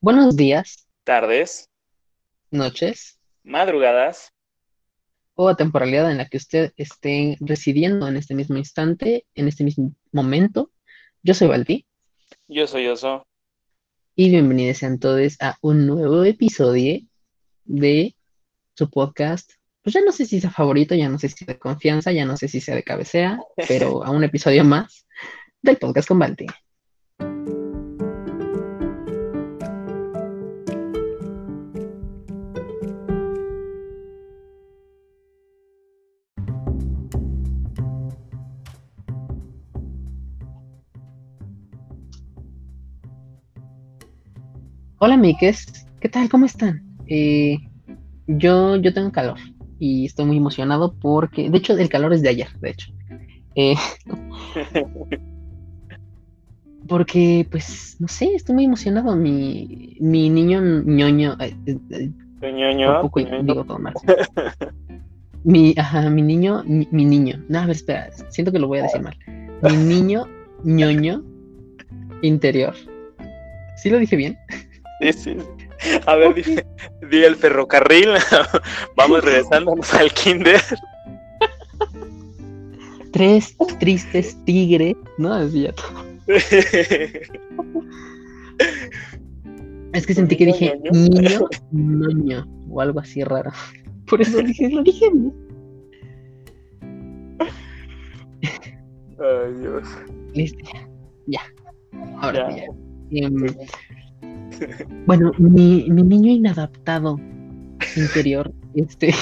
Buenos días, tardes, noches madrugadas. o temporalidad en la que usted esté residiendo en este mismo instante, en este mismo momento. Yo soy Valdi Yo soy Oso. y bienvenidos sean todos a un nuevo episodio de su podcast. Pues ya no sé si sea favorito, ya no sé si sea de confianza, ya no sé si sea de cabecera, pero a un episodio más del podcast con Valdi. Hola, Mikes. ¿Qué tal? ¿Cómo están? Eh, yo, yo tengo calor y estoy muy emocionado porque, de hecho, el calor es de ayer, de hecho. Eh, porque, pues, no sé, estoy muy emocionado. Mi, mi niño ñoño, eh, eh, ñoño, poco tu ñoño. digo todo mal. Mi, ajá, mi niño, mi, mi niño. No, a ver, espera, siento que lo voy a decir mal. Mi niño ñoño interior. ¿Sí lo dije bien? Sí, sí. A ver, di, di el ferrocarril. Vamos regresándonos al kinder. Tres tristes tigres, ¿no? Ya todo. Es que sentí que dije niño, ñoño, o algo así raro. Por eso dije, lo dije. Ay, Dios. Listo, ya. Ahora Ya. ya. Em, bueno, mi, niño inadaptado interior, este,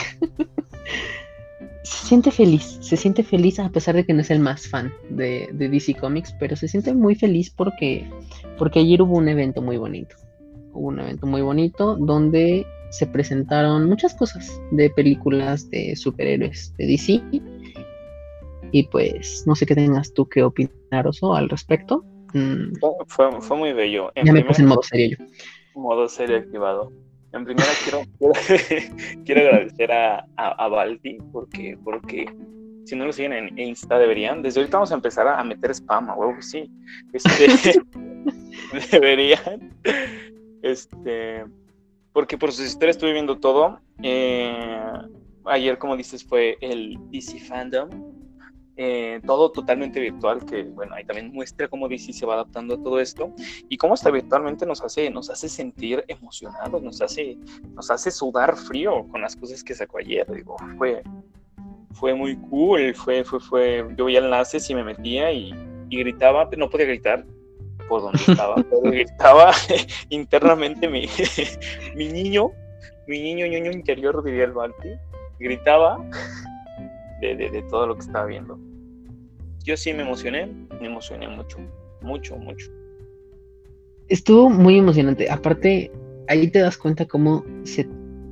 se siente feliz, se siente feliz a pesar de que no es el más fan de, de DC Comics, pero se siente muy feliz porque, porque ayer hubo un evento muy bonito. Hubo un evento muy bonito donde se presentaron muchas cosas de películas de superhéroes de DC. Y pues no sé qué tengas tú que opinar, Oso, al respecto. Mm, Fue, fue, muy bello. En ya me puse en modo serio yo. modo serie activado. En primera quiero, quiero, quiero agradecer a, a, a Baldi porque, porque si no lo siguen en Insta deberían. Desde ahorita vamos a empezar a, a meter spam, a huevo que sí. Este, deberían. Este, porque por sus historias estuve viendo todo. Eh, ayer, como dices, fue el DC Fandom. Eh, todo totalmente virtual, que bueno, ahí también muestra cómo DC se va adaptando a todo esto y cómo hasta virtualmente nos hace, nos hace sentir emocionados, nos hace, nos hace sudar frío con las cosas que sacó ayer. Digo, fue, fue muy cool, fue, fue, fue, yo veía enlaces y me metía y, y gritaba, no podía gritar por donde estaba, pero gritaba internamente mi, mi niño, mi niño ñoño interior, diría el Balti, gritaba de, de, de todo lo que estaba viendo. Yo sí me emocioné, me emocioné mucho, mucho, mucho. Estuvo muy emocionante. Aparte, ahí te das cuenta cómo se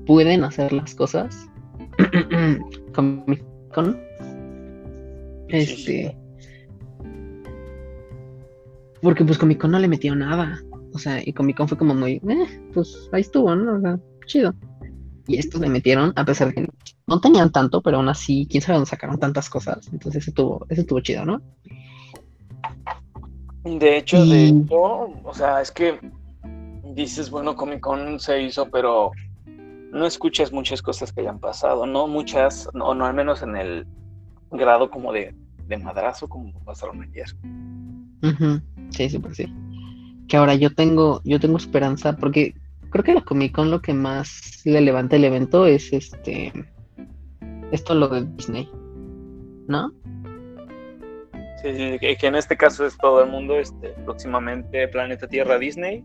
pueden hacer las cosas. Comic Con. Este. Porque pues Comic Con no le metió nada. O sea, y Comic Con fue como muy, eh, pues ahí estuvo, ¿no? O sea, chido. Y estos le metieron, a pesar de que no tenían tanto, pero aún así, quién sabe dónde sacaron tantas cosas. Entonces ese estuvo, ese estuvo chido, ¿no? De hecho, de hecho, o sea, es que dices, bueno, Comic Con se hizo, pero no escuchas muchas cosas que hayan pasado, no muchas, o no al menos en el grado como de, de madrazo como pasaron ayer. Ujú, Sí, súper sí. Que ahora yo tengo, yo tengo esperanza, porque creo que la Comic Con lo que más le levanta el evento es este esto lo de Disney. ¿No? Sí, sí, que, en este caso es todo el mundo, este, próximamente Planeta Tierra Disney,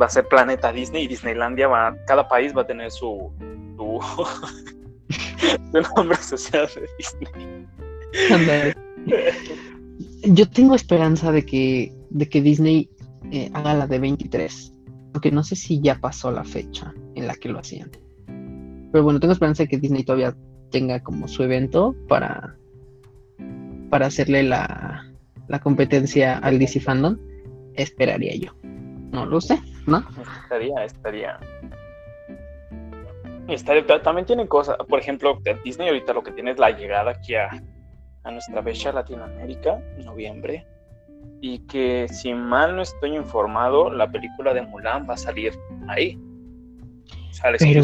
va a ser Planeta Disney y Disneylandia va, cada país va a tener su, su, su nombre asociado de Disney. Yo tengo esperanza de que, de que Disney eh, haga la de 23. Aunque no sé si ya pasó la fecha en la que lo hacían. Pero bueno, tengo esperanza de que Disney todavía tenga como su evento para, para hacerle la, la competencia al DC Fandom. Esperaría yo. No lo sé, ¿no? Estaría, estaría. estaría ta- también tiene cosas, por ejemplo, Disney ahorita lo que tiene es la llegada aquí a, a nuestra bella Latinoamérica, en noviembre. Y que si mal no estoy informado, la película de Mulan va a salir ahí. O sea, la Pero,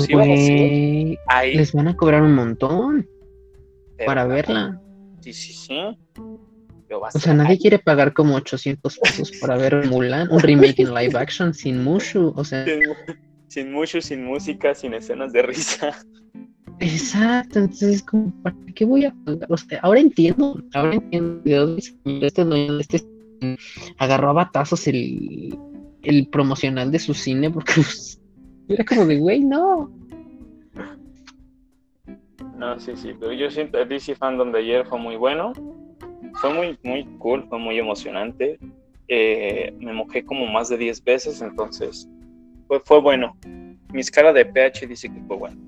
ahí. Les van a cobrar un montón para verla. Sí, sí, sí. O sea, nadie quiere pagar como 800 pesos para ver Mulan, un remake en live action sin Mushu, o sea. Sin, Mushu, sin música, sin escenas de risa. Exacto, entonces, como, ¿para qué voy a pagar? O sea, ahora entiendo, ahora entiendo de este agarró a batazos el, el promocional de su cine porque pues, era como de, güey, no. No, sí, sí, pero yo siento el DC Fandom de ayer fue muy bueno fue muy, muy cool, fue muy emocionante. Eh, me mojé como más de 10 veces, entonces fue, fue bueno. Mi escala de pH dice que fue bueno.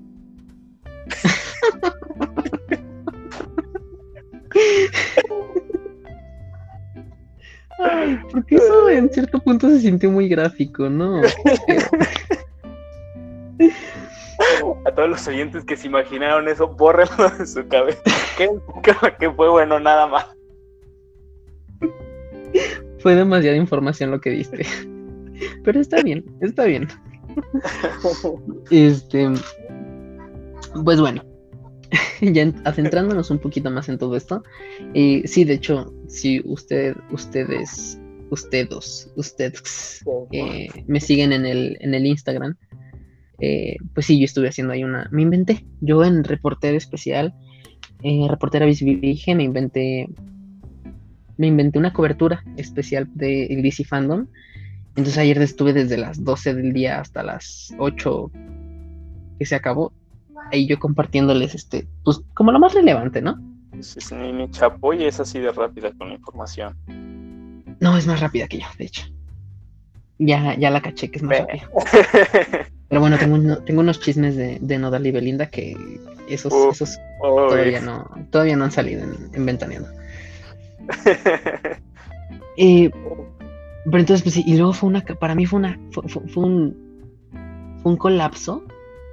Ay, porque eso en cierto punto se sintió muy gráfico, ¿no? A todos los oyentes que se imaginaron eso, bórrenlo de su cabeza. que fue bueno nada más. Fue demasiada información lo que diste. Pero está bien, está bien. Este. Pues bueno. Ya adentrándonos un poquito más en todo esto. Y sí, de hecho, si usted, ustedes, ustedes, ustedes eh, me siguen en el, en el Instagram, eh, pues sí, yo estuve haciendo ahí una. Me inventé. Yo en reportero especial, eh, reportera Virgen, me inventé me inventé una cobertura especial de DC Fandom. Entonces ayer estuve desde las 12 del día hasta las 8 que se acabó. Ahí yo compartiéndoles este, pues como lo más relevante, ¿no? Sí, sí, mi chapoy es así de rápida con la información. No, es más rápida que yo, de hecho. Ya, ya la caché que es más rápida. Pero bueno, tengo, tengo unos chismes de, de, Nodal y Belinda que esos, esos todavía no, todavía no han salido en, en Ventaneando. Eh, pero entonces, pues sí, y luego fue una, para mí fue una, fue, un, fue un colapso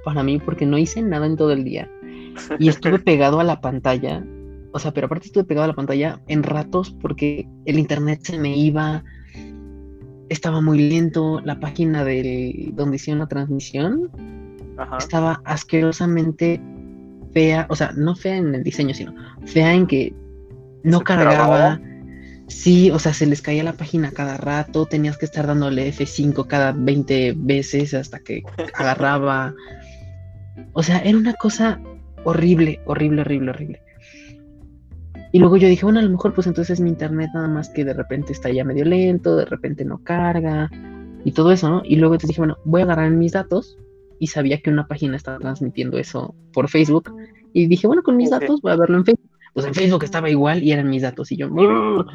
para mí porque no hice nada en todo el día y estuve pegado a la pantalla, o sea, pero aparte estuve pegado a la pantalla en ratos porque el internet se me iba, estaba muy lento, la página del donde hicieron la transmisión estaba asquerosamente fea, o sea, no fea en el diseño, sino fea en que no cargaba. Sí, o sea, se les caía la página cada rato, tenías que estar dándole F5 cada 20 veces hasta que agarraba. O sea, era una cosa horrible, horrible, horrible, horrible. Y luego yo dije, bueno, a lo mejor pues entonces es mi internet nada más que de repente está ya medio lento, de repente no carga y todo eso, ¿no? Y luego te dije, bueno, voy a agarrar mis datos y sabía que una página estaba transmitiendo eso por Facebook y dije, bueno, con mis datos voy a verlo en Facebook pues en Facebook estaba igual y eran mis datos y yo o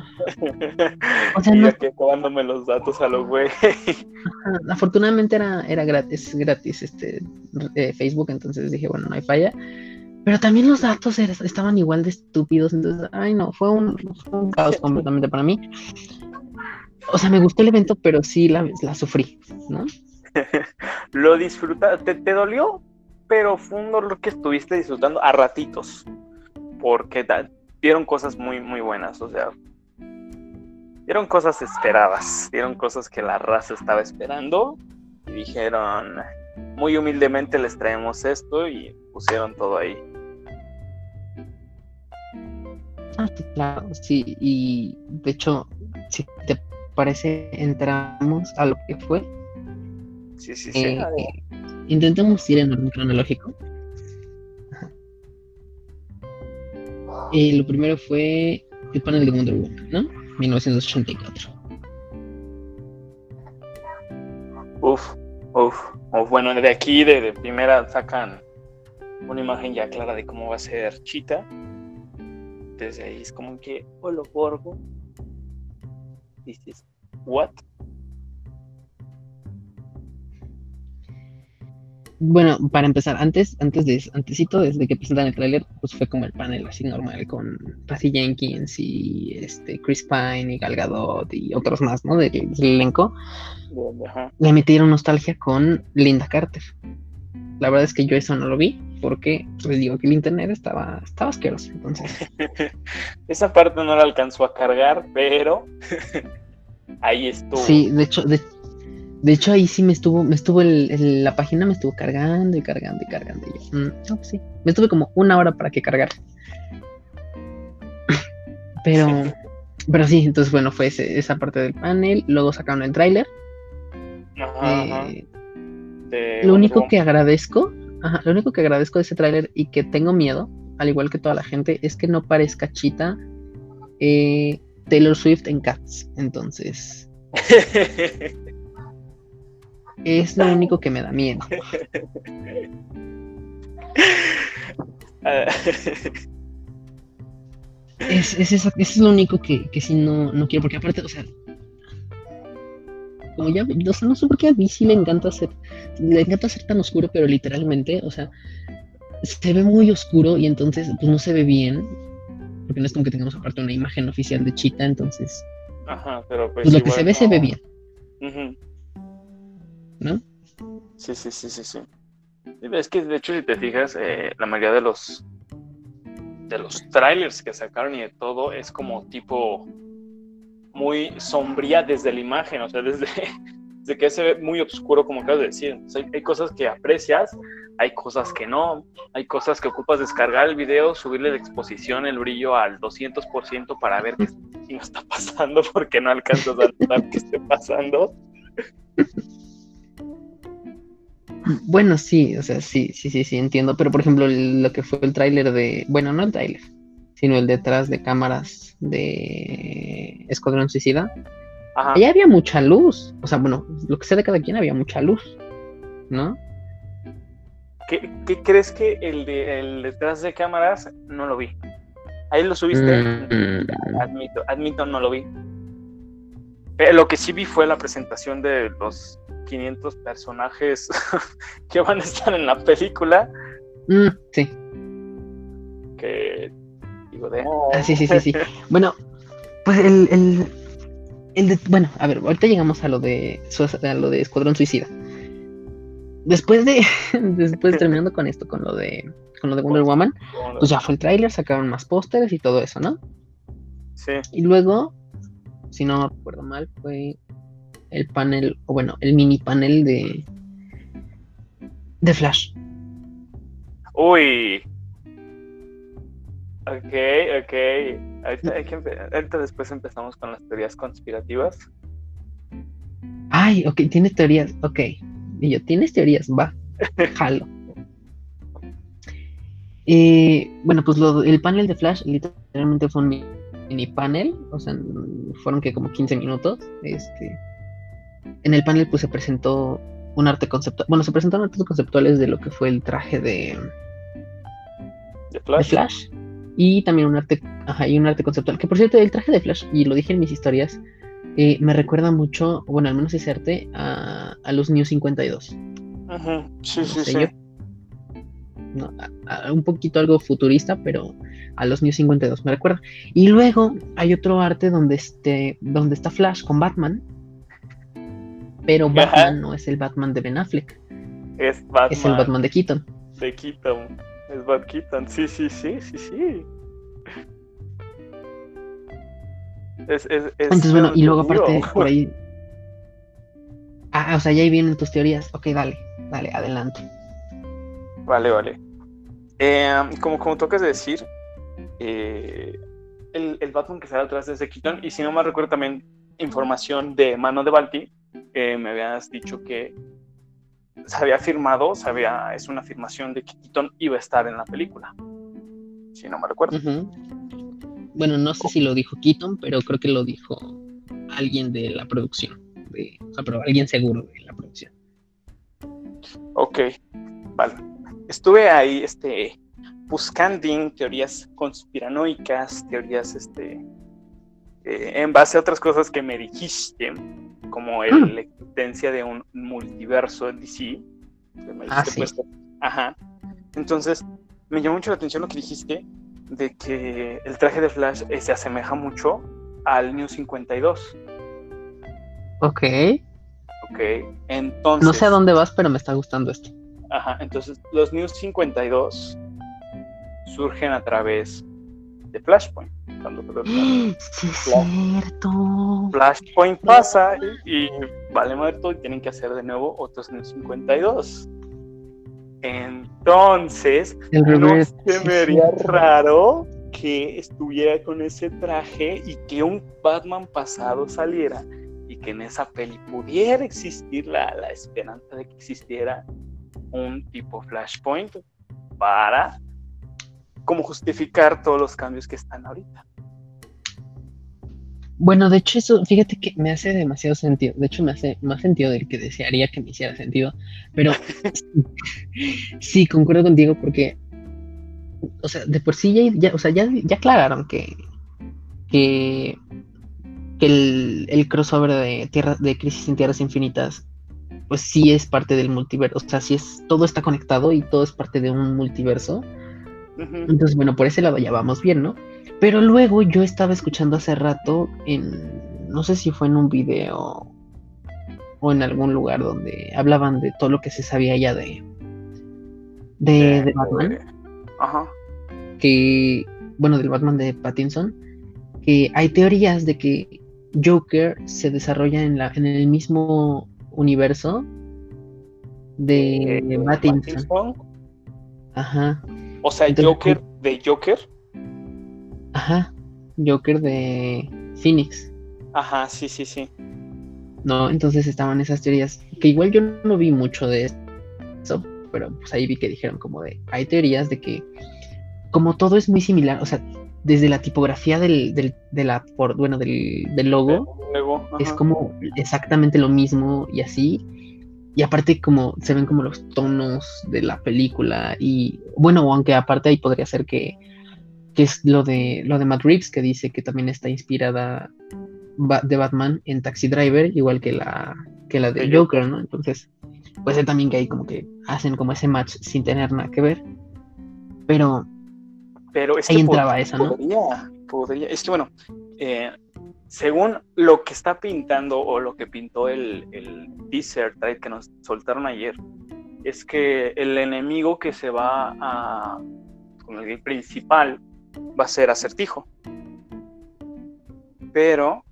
sea, no... que acabándome los datos a los güey. Afortunadamente era, era gratis gratis este eh, Facebook entonces dije bueno no hay falla pero también los datos estaban igual de estúpidos entonces ay no fue un, caos completamente para mí o sea me gustó el evento pero sí la, la sufrí no lo disfrutaste te, te dolió pero fue un dolor que estuviste disfrutando a ratitos porque dieron cosas muy, muy buenas, o sea, dieron cosas esperadas, dieron cosas que la raza estaba esperando y dijeron, muy humildemente les traemos esto y pusieron todo ahí. Ah, claro, sí, y de hecho, si te parece, entramos a lo que fue. Sí, sí, sí. Eh, intentamos ir en orden cronológico. Lo primero fue el panel de Wonder Woman, ¿no? 1984. Uf, uf, uf. Bueno, de aquí, de, primera, sacan una imagen ya clara de cómo va a ser Chita. Desde ahí es como que, hola, Borgo. Dices, ¿what? Bueno, para empezar, antes, antes de, antesito, desde que presentan el tráiler, pues fue como el panel así normal con Patty Jenkins y este Chris Pine y Gal Gadot y otros más, ¿no? Del, elenco. Le metieron nostalgia con Linda Carter. La verdad es que yo eso no lo vi porque les digo que el internet estaba, estaba asqueroso, entonces. Esa parte no la alcanzó a cargar, pero ahí estuvo. Sí, de hecho, de, de hecho ahí sí me estuvo, me estuvo el, la página me estuvo cargando y cargando y cargando. Y yo, mm, no, pues sí, me estuve como una hora para que cargar. Pero, pero sí, entonces bueno, fue esa parte del panel. Luego sacaron el tráiler. Eh, lo único que agradezco, lo único que agradezco de ese tráiler y que tengo miedo, al igual que toda la gente, es que no parezca chita eh, Taylor Swift en Cats. Entonces. es lo único que me da miedo. es, es, eso, es lo único que, que sí no, no quiero, porque aparte, o sea, como ya, no sé por qué a mí sí le encanta hacer, le encanta ser tan oscuro, pero literalmente, o sea, se ve muy oscuro y entonces pues no se ve bien, porque no es como que tengamos aparte una imagen oficial de Chita, entonces... Ajá, pero pues... pues lo que se ve, se ve bien. ¿No? Sí, sí, sí, sí, sí. Es que de hecho si te fijas, eh, la mayoría de los de los trailers que sacaron y de todo es como tipo muy sombría desde la imagen, o sea, desde, desde que se ve muy oscuro, como acabas de decir. hay, cosas que aprecias, hay cosas que no, hay cosas que ocupas descargar el video, subirle la exposición, el brillo al 200% para ver qué está pasando, porque no alcanzas a notar qué esté pasando. Bueno, sí, o sea, sí, sí, sí, sí, entiendo. Pero por ejemplo, lo que fue el tráiler de. Bueno, no el tráiler, sino el detrás de cámaras de Escuadrón Suicida. Ahí había mucha luz. O sea, bueno, lo que sé de cada quien había mucha luz. ¿No? ¿Qué, crees que el, de, el detrás de cámaras no lo vi? Ahí lo subiste. Mm. Admito, admito, no lo vi. Pero lo que sí vi fue la presentación de los 500 personajes que van a estar en la película. Mm, sí. Que digo de. Ah, sí, sí, sí, sí. bueno, pues el, el, el de, bueno, a ver, ahorita llegamos a lo de a lo de Escuadrón Suicida. Después de, después terminando con esto, con lo de, con lo de Wonder Woman, pues ya fue el tráiler, sacaron más pósteres y todo eso, ¿no? Sí. Y luego, si no recuerdo mal, fue el panel, o bueno, el mini panel de, de Flash. Uy. Ok, ok. Ahorita, después empezamos con las teorías conspirativas. Ay, ok, tiene teorías, ok. Y yo, ¿tienes teorías? Va, jalo. Eh, bueno, pues lo, el panel de Flash literalmente fue un mini panel, o sea, fueron que como 15 minutos. Este, en el panel pues se presentó un arte conceptual, bueno, se presentaron artes conceptuales de lo que fue el traje de, de Flash. y también un arte, ajá, y un arte conceptual, que por cierto el traje de Flash, y lo dije en mis historias, eh, me recuerda mucho, bueno, al menos ese arte, a, a los New 52. Ajá, sí, sí, sí. un poquito algo futurista, pero a los New 52 me recuerda. Y luego hay otro arte donde, este, donde está Flash con Batman, pero Batman no es el Batman de Ben Affleck. Es Batman. Es el Batman de Keaton. De Keaton. Es Bat Keaton. Sí, sí, sí, sí, sí. Es, es, es Entonces, bueno, y luego aparte por ahí. Ah, o sea, ya ahí vienen tus teorías. Ok, dale, dale, adelante. Vale, vale. Eh, como, como tocas decir, eh, el, el, Batman que sale atrás de ese Keaton, y si no me recuerdo también información de mano de Balti, me habías dicho que se había firmado, se había, es una afirmación de que Keaton iba a estar en la película, si no me recuerdo. Bueno, no sé si lo dijo Keaton, pero creo que lo dijo alguien de la producción, o sea, pero alguien seguro de la producción. Ok, vale. Estuve ahí, este, buscando teorías conspiranoicas, teorías, este, eh, en base a otras cosas que me dijiste, como el, la existencia de un multiverso en DC. Ah, sí. Ajá. Entonces, me llamó mucho la atención lo que dijiste de que el traje de Flash eh, se asemeja mucho al New 52. Ok. Ok, entonces... No sé a dónde vas, pero me está gustando esto. Ajá, entonces los New 52 surgen a través de Flashpoint cuando Sí, es cierto. Flashpoint pasa y, vale muerto y tienen que hacer de nuevo otros en el 52. Entonces, El no se sí, me haría cierto. raro que estuviera con ese traje y que un Batman pasado saliera y que en esa peli pudiera existir la, la esperanza de que existiera un tipo Flashpoint para como justificar todos los cambios que están ahorita. Bueno, de hecho, eso, fíjate que me hace demasiado sentido. De hecho, me hace más sentido del que desearía que me hiciera sentido. Pero sí, concuerdo contigo porque, o sea, de por sí ya, ya- o sea, ya, ya aclararon que, que, que el, el crossover de tierra, de Crisis en Tierras Infinitas, pues sí es parte del multiverso. O sea, sí es, todo está conectado y todo es parte de un multiverso. Entonces, bueno, por ese lado ya vamos bien, ¿no? Pero luego yo estaba escuchando hace rato en, no sé si fue en un video o en algún lugar donde hablaban de todo lo que se sabía ya de, de, de Batman, Ajá. que, bueno, del Batman de Pattinson, que hay teorías de que Joker se desarrolla en, la, en el mismo universo de Eh, Pattinson. Pattinson. Ajá. O sea, Joker de Joker. Ajá, Joker de Phoenix, Ajá, sí, sí, sí. ¿no? Entonces estaban esas teorías, que igual yo no vi mucho de eso, pero pues ahí vi que dijeron como de, hay teorías de que como todo es muy similar, o sea, desde la tipografía del, del, de la, por, bueno, del, del logo, es como exactamente lo mismo y así. Y aparte como se ven como los tonos de la película y bueno, aunque aparte ahí podría ser que, que es lo de lo de Matt Reeves que dice que también está inspirada de Batman en Taxi Driver, igual que la que la de Joker. ¿no? Entonces, puede ser también que ahí como que hacen como ese match sin tener nada que ver. Pero Pero es ahí que entraba pod- esa, ¿no? podría, podría. Es que bueno, eh, según lo que está pintando o lo que pintó el, el teaser trailer que nos soltaron ayer, es que el enemigo que se va a. con el principal va a ser acertijo. Pero.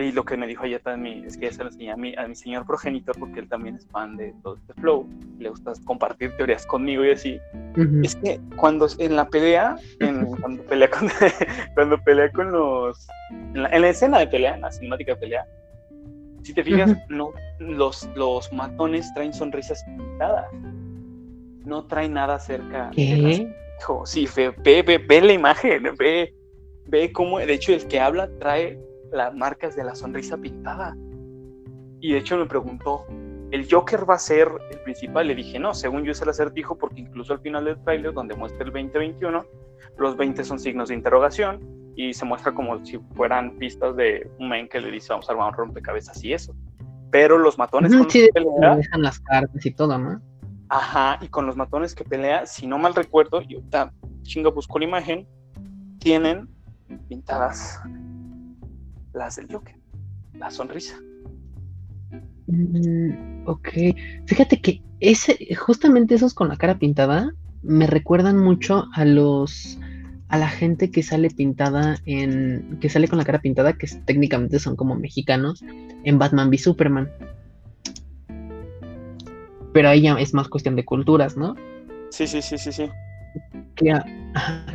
Y lo que me dijo ayer también es que ya se lo enseñé a mi, a mi señor progenitor porque él también es fan de todo este flow. Le gusta compartir teorías conmigo y así. Ujú. Es que cuando en la pelea, en- cuando pelea con, cuando pelea con los, en la, en la escena de pelea, en la cinemática de pelea, si te fijas, Ujú. no, los, los matones traen sonrisas pintadas, no traen nada cerca. de ¿Qué? Hijo, sí, ve, ve, ve, ve la imagen, ve, ve cómo, de hecho, el que habla trae las marcas de la sonrisa pintada. Y de hecho me preguntó, ¿el Joker va a ser el principal? Le dije, no, según yo es el acertijo, porque incluso al final del tráiler, donde muestra el 2021, los 20 son signos de interrogación y se muestra como si fueran pistas de un men que le dice, vamos a armar un rompecabezas y eso. Pero los matones Ujú, con sí, los que pelea, dejan las cartas y todo, ¿no? Ajá, y con los matones que pelea, si no mal recuerdo, y ahorita chinga busco la imagen, tienen pintadas las del Joker, la sonrisa. Mm, ok, fíjate que ese, justamente esos con la cara pintada me recuerdan mucho a los a la gente que sale pintada en que sale con la cara pintada que es- técnicamente son como mexicanos en Batman v Superman. Pero ahí ya es más cuestión de culturas, ¿no? Sí, sí, sí, sí, sí.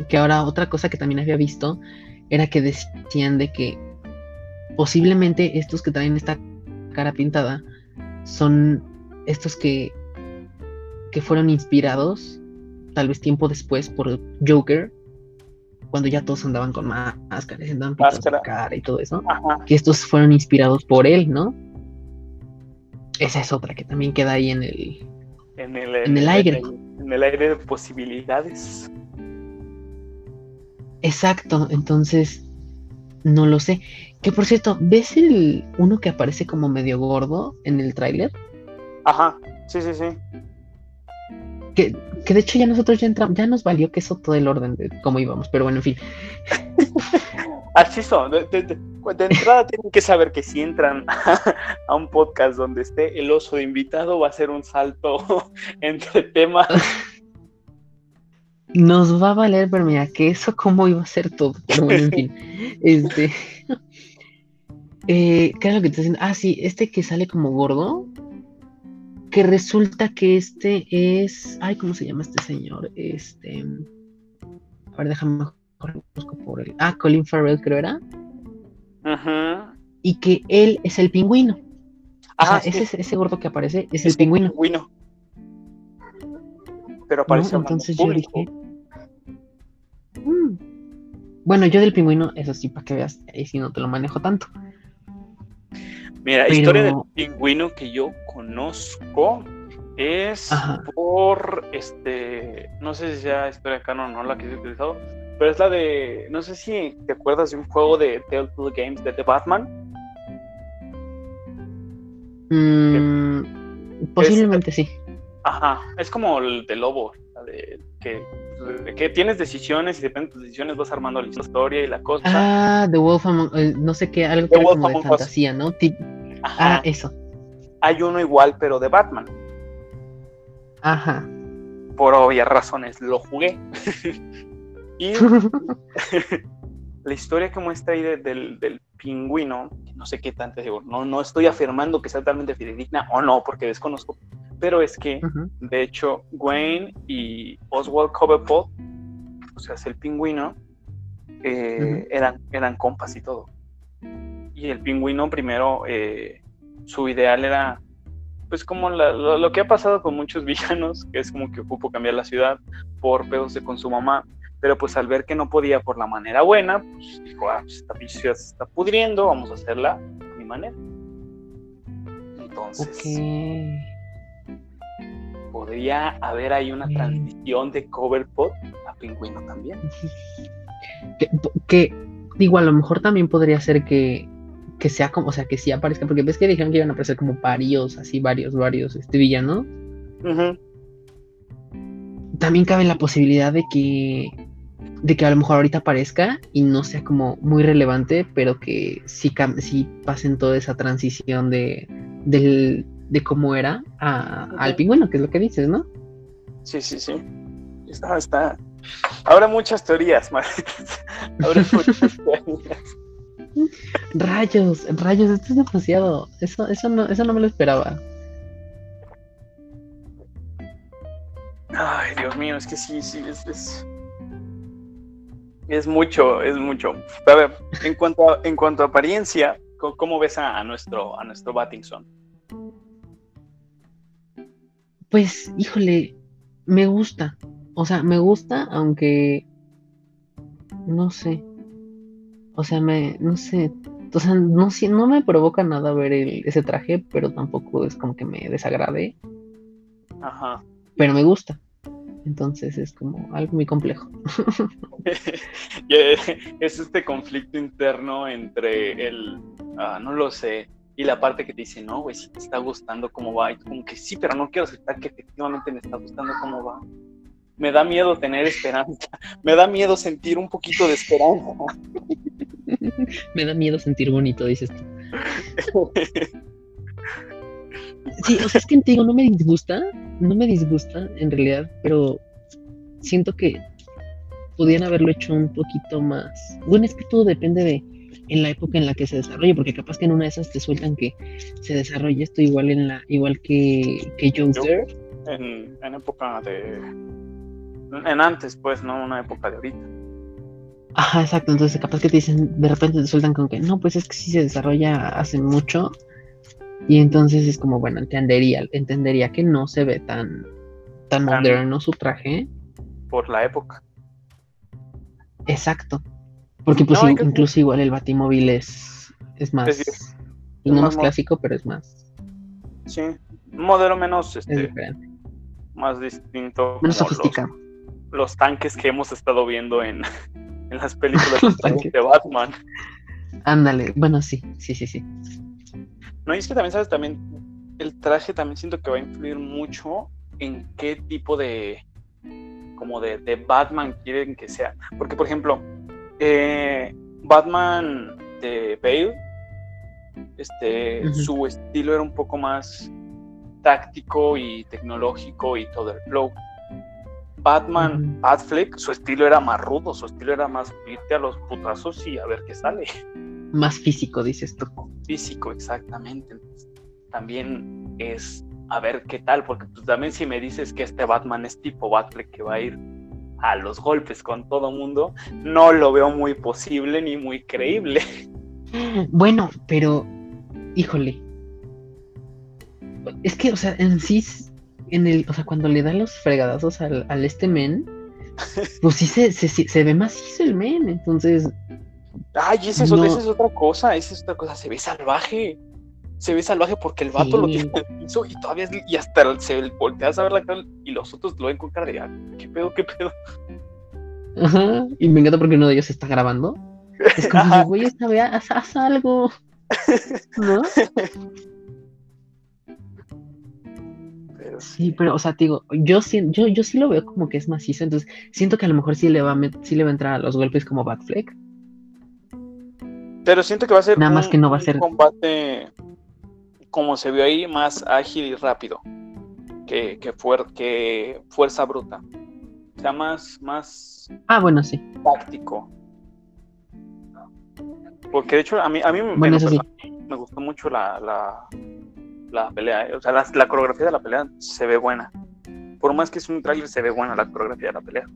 que ahora otra cosa que también había visto era que decían de que posiblemente estos que traen esta cara pintada son estos que, que fueron inspirados tal vez tiempo después por Joker cuando ya todos andaban con má- máscaras, andaban pintados Máscara. cara y todo eso, Ajá. que estos fueron inspirados por él, ¿no? Esa es otra que también queda ahí en el, En el, En el aire. En el aire de posibilidades. Exacto, entonces no lo sé. Que por cierto, ¿ves el uno que aparece como medio gordo en el tráiler? Ajá, sí, sí, sí. Que, que de hecho ya nosotros ya entramos, ya nos valió que eso todo el orden de cómo íbamos, pero bueno, en fin. Así son. De, de- de- de entrada tienen que saber que si entran a un podcast donde esté el oso de invitado, va a ser un salto entre temas. nos va a valer, pero mira, que eso cómo iba a ser todo. Pero bueno, en fin. Este. Eh, ¿Qué es lo que te dicen? Ah, sí, este que sale como gordo. Que resulta que este es. Ay, ¿cómo se llama este señor? Este. A ver, déjame busco por él. Ah, Colin Farrell, creo era. Ajá. Y que él es el pingüino. Ajá, o sea, sí, ese, ese gordo que aparece es, es el pingüino. pingüino. Pero ¿no? aparece hablando Entonces yo público. dije. "Mm". Bueno, yo del pingüino, eso sí, para que veas, ahí sí no te lo manejo tanto. Mira, Pero- historia del pingüino que yo conozco es Ajá. por este, no sé si sea historia canon o no la que he utilizado, pero es la de, no sé si te acuerdas de un juego de Telltale Games de The Batman. Mm, posiblemente sí. Ajá, es como el de Lobo, la de que, de que tienes decisiones y depende de tus decisiones vas armando la historia y la cosa. Ah, The Wolf Among, eh, no sé qué, algo The que Wolf como de Us. fantasía, ¿no? Ajá, Ah, eso. hay uno igual pero de Batman. Ajá. Por obvias razones lo jugué. y la historia que muestra ahí de- del, del pingüino, no sé qué tanto digo, no, no estoy afirmando que sea totalmente fidedigna o no, porque desconozco, pero es que, de hecho, Wayne y Oswald Cobblepot, o sea, es el pingüino, eh, eran, eran compas y todo. Y el pingüino primero, eh, su ideal era, pues como la- lo, lo que ha pasado con muchos villanos, que es como que ocupo cambiar la ciudad por pedos de con su mamá, pero pues al ver que no podía por la manera buena, pues dijo, ah, pues esta ciudad se está pudriendo, vamos a hacerla a mi manera. Entonces, Ok. podría haber ahí una transición de Coverpot a Pingüino también. Que, que, digo, a lo mejor también podría ser que, que sea como, o sea, que sí aparezca, porque ves que dijeron que iban a aparecer como varios, así, varios, varios, este villanos. Ujú. También cabe la posibilidad de que, de que a lo mejor ahorita aparezca y no sea como muy relevante, pero que sí, sí pasen toda esa transición de, del, de cómo era a- al pingüino, que es lo que dices, ¿no? Sí, sí, sí. Está, está. Habrá muchas teorías. Habrá muchas teorías. Rayos, rayos, esto es demasiado. Eso, eso no, eso no me lo esperaba. Ay, Dios mío, es que sí, sí, es, es, es mucho, es mucho. A ver, en cuanto a, en cuanto a apariencia, ¿cómo ves a, a nuestro, a nuestro Battinson? Pues, híjole, me gusta. O sea, me gusta, aunque no sé. O sea, me, no sé. O sea, no, si- no me provoca nada ver el- ese traje, pero tampoco es como que me desagrade. Ajá. Pero me gusta. Entonces es como algo muy complejo. Eh, es este conflicto interno entre el, ah, no lo sé, y la parte que te dice, no, güey, si te está gustando cómo va, y tú como que sí, pero no quiero aceptar que efectivamente me está gustando cómo va. Me da miedo tener esperanza, me da miedo sentir un poquito de esperanza. Me da miedo sentir bonito, dices tú. Sí, o sea, es que te digo, no me disgusta, no me disgusta en realidad, pero siento que podían haberlo hecho un poquito más. Bueno, es que todo depende de en la época en la que se desarrolle, porque capaz que en una de esas te sueltan que se desarrolle esto igual en la, igual que, que Joker. en, en época de... En antes, pues, no una época de ahorita. Ajá, exacto. Entonces, capaz que te dicen, de repente te sueltan con que no, pues es que sí se desarrolla hace mucho. Y entonces es como, bueno, entendería, entendería que no se ve tan, tan moderno su traje. Por la época. Exacto. Porque pues No, in- hay que- incluso igual el batimóvil es, es más, Es y no Es más clásico, pero es más, Sí. Un modelo menos, es este, diferente, más distinto. menos sofisticado. Los tanques que hemos estado viendo en, en las películas de. Batman. Ándale, bueno, sí, sí, sí, sí. No, y es que también, ¿sabes? También el traje también siento que va a influir mucho en qué tipo de como de, de Batman quieren que sea. Porque, por ejemplo, eh, Batman de Bale, este, su estilo era un poco más táctico y tecnológico y todo el flow. Batman, Batfleck, su estilo era más rudo, su estilo era más irte a los putazos y a ver qué sale. Más físico, dices tú. Físico, exactamente. también es a ver qué tal, porque pues, también si me dices que este Batman es tipo Batfleck que va a ir a los golpes con todo mundo, no lo veo muy posible ni muy creíble. Bueno, pero, híjole. Es que, o sea, en sí, en el, o sea, cuando le da los fregadazos al, al este men, pues sí se, se, se ve macizo el men, entonces. Ay, esa es, esa es otra cosa, esa es otra cosa, se ve salvaje se ve salvaje porque el vato lo tiene en el piso y todavía y hasta se voltea a ver la cara y los otros lo ven con cara de ah, ¿qué pedo, qué pedo? Ajá, y me encanta porque uno de ellos está grabando. Es como, güey, esta vea, haz, haz, algo. ¿No? Sí, pero, o sea, te digo, yo, yo, yo sí lo veo como que es macizo, entonces siento que a lo mejor sí le va a, sí le va a entrar a los golpes como Batfleck. Pero siento que va a ser Nada más que no va a ser combate como se vio ahí, más ágil y rápido que, que, que fuerza bruta. O sea, más, más ah, bueno, sí. táctico. Porque de hecho a mí, a mí me, gustó mucho la, la, la pelea. ¿eh? O sea, la, la, coreografía de la pelea se ve buena. Por más que es un trailer, se ve buena la coreografía de la pelea.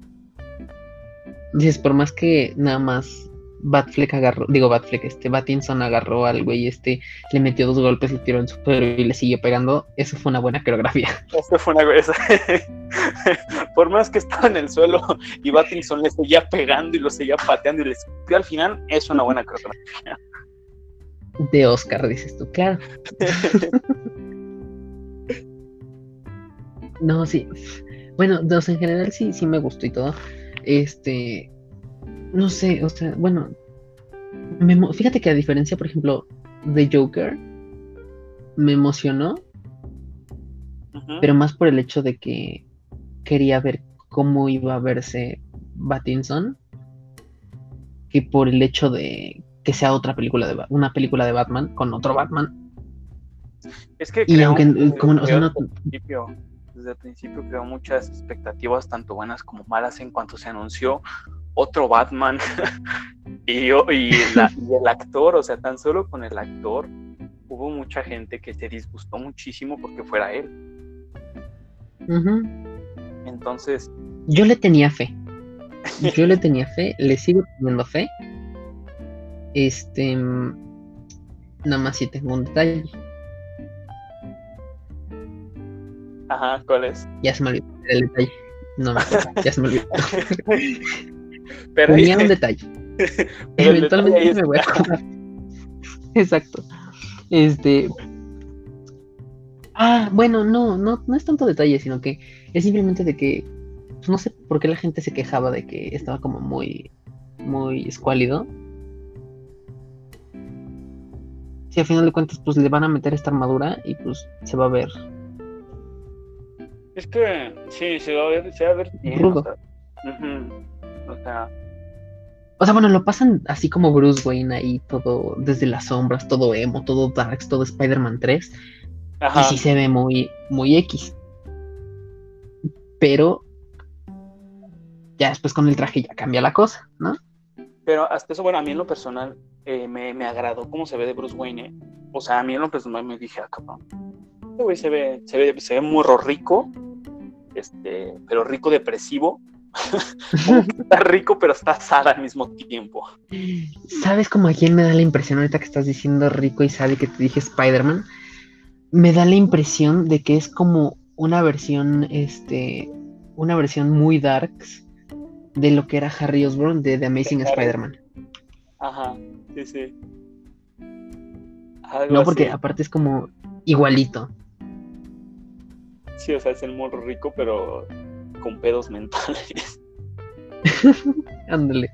Dices, por más que nada más Batfleck agarró, digo Batfleck, este Batinson agarró al güey este, le metió dos golpes, y tiró en su suelo y le siguió pegando. Eso fue una buena coreografía. Eso fue una Por más que estaba en el suelo y Batinson le seguía pegando y lo seguía pateando y le escupió al final, es una buena coreografía. De Oscar, dices tú, claro. no, sí. Bueno, dos en general sí, sí me gustó y todo. Este, no sé, o sea, bueno, fíjate que a diferencia, por ejemplo, de Joker, me emocionó, pero más por el hecho de que quería ver cómo iba a verse Batinson que por el hecho de que sea otra película de una película de Batman con otro Batman. Es que y aunque como, el principio, desde el principio creó muchas expectativas tanto buenas como malas en cuanto se anunció otro Batman y, y, el actor, o sea, tan solo con el actor hubo mucha gente que se disgustó muchísimo porque fuera él. Entonces... Yo le tenía fe. Yo le tenía fe, le sigo teniendo fe. Este... Nada más si tengo un detalle. Ajá, ¿cuál es? Ya se me olvidó el detalle. No, ya se me olvidó. Pero Tenía un detalle. Eventualmente me voy a acordar. Exacto. Este. Ah, bueno, no, no, no es tanto detalle, sino que es simplemente de que pues, no sé por qué la gente se quejaba de que estaba como muy, muy escuálido. Si al final de cuentas, pues le van a meter esta armadura y pues se va a ver. Es que sí, se va a ver, se va a ver Rudo. O sea. O sea, bueno, lo pasan así como Bruce Wayne ahí, todo desde las sombras, todo emo, todo darks, todo Spider-Man 3. Y sí se ve muy, muy X. Pero ya después con el traje ya cambia la cosa, ¿no? Pero hasta eso, bueno, a mí en lo personal eh, me, me, agradó cómo se ve de Bruce Wayne. ¿eh? O sea, a mí en lo personal me dije, ah, cabrón. Este güey se ve, se ve, se ve muy rico, este, pero rico depresivo está rico, pero está sad al mismo tiempo. ¿Sabes como a quién me da la impresión ahorita que estás diciendo rico y sad y que te dije Spider-Man? Me da la impresión de que es como una versión, este, una versión muy darks de lo que era Harry Osborn de The Amazing Spider-Man. Ajá, sí, sí. no, porque aparte es como igualito. Sí, o sea, es el morro rico, pero con pedos mentales. Ándale,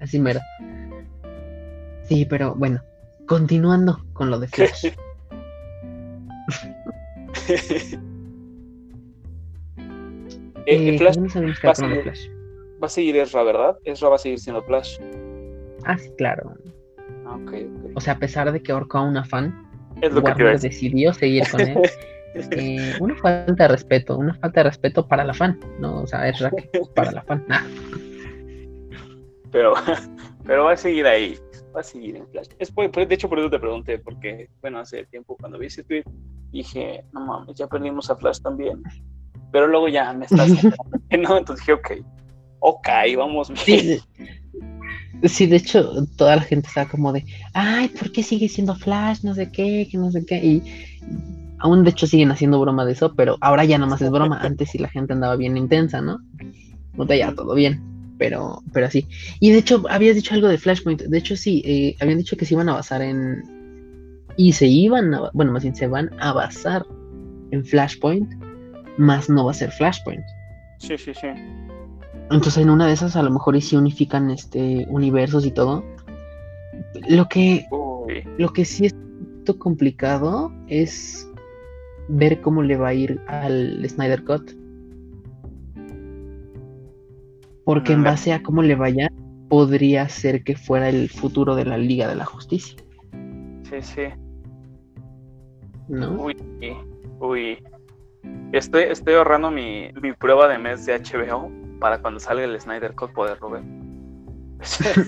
así mero. Sí, pero bueno, continuando con lo de Flash. eh, Flash, va, a seguir, Flash. va a seguir Ezra, ¿verdad? Ezra va a seguir siendo Flash. Ah, sí, claro. Ah, okay, okay. O sea, a pesar de que ahorcó a una fan, es lo Warner decidió seguir con él. eh, una falta de respeto, una falta de respeto para la fan, ¿no? O sea, es para la fan. Pero, pero va a seguir ahí, va a seguir en Flash. Es de hecho, por eso te pregunté, porque, bueno, hace tiempo cuando vi ese tweet, dije, no mames, ya perdimos a Flash también. Pero luego ya me estás... no, entonces dije, ok, ok, vamos bien. Sí, de hecho, toda la gente estaba como de, ay, ¿por qué sigue siendo Flash? No sé qué, que no sé qué. Y aún de hecho siguen haciendo broma de eso, pero ahora ya nomás es broma. Antes sí la gente andaba bien intensa, ¿no? No te ya todo bien, pero, pero así. Y de hecho, habías dicho algo de Flashpoint. De hecho, sí, eh, habían dicho que se iban a basar en. Y se iban a. Bueno, más bien se van a basar en Flashpoint, más no va a ser Flashpoint. Sí, sí, sí. Entonces en una de esas a lo mejor y si unifican este universos y todo. Lo que lo que sí es complicado es ver cómo le va a ir al Snyder Cut. Porque en mm. base a cómo le vaya, podría ser que fuera el futuro de la Liga de la Justicia. Sí, sí. ¿No? Uy, uy. Estoy, estoy ahorrando mi, mi prueba de mes de HBO para cuando salga el Snyder Cut poderlo ver.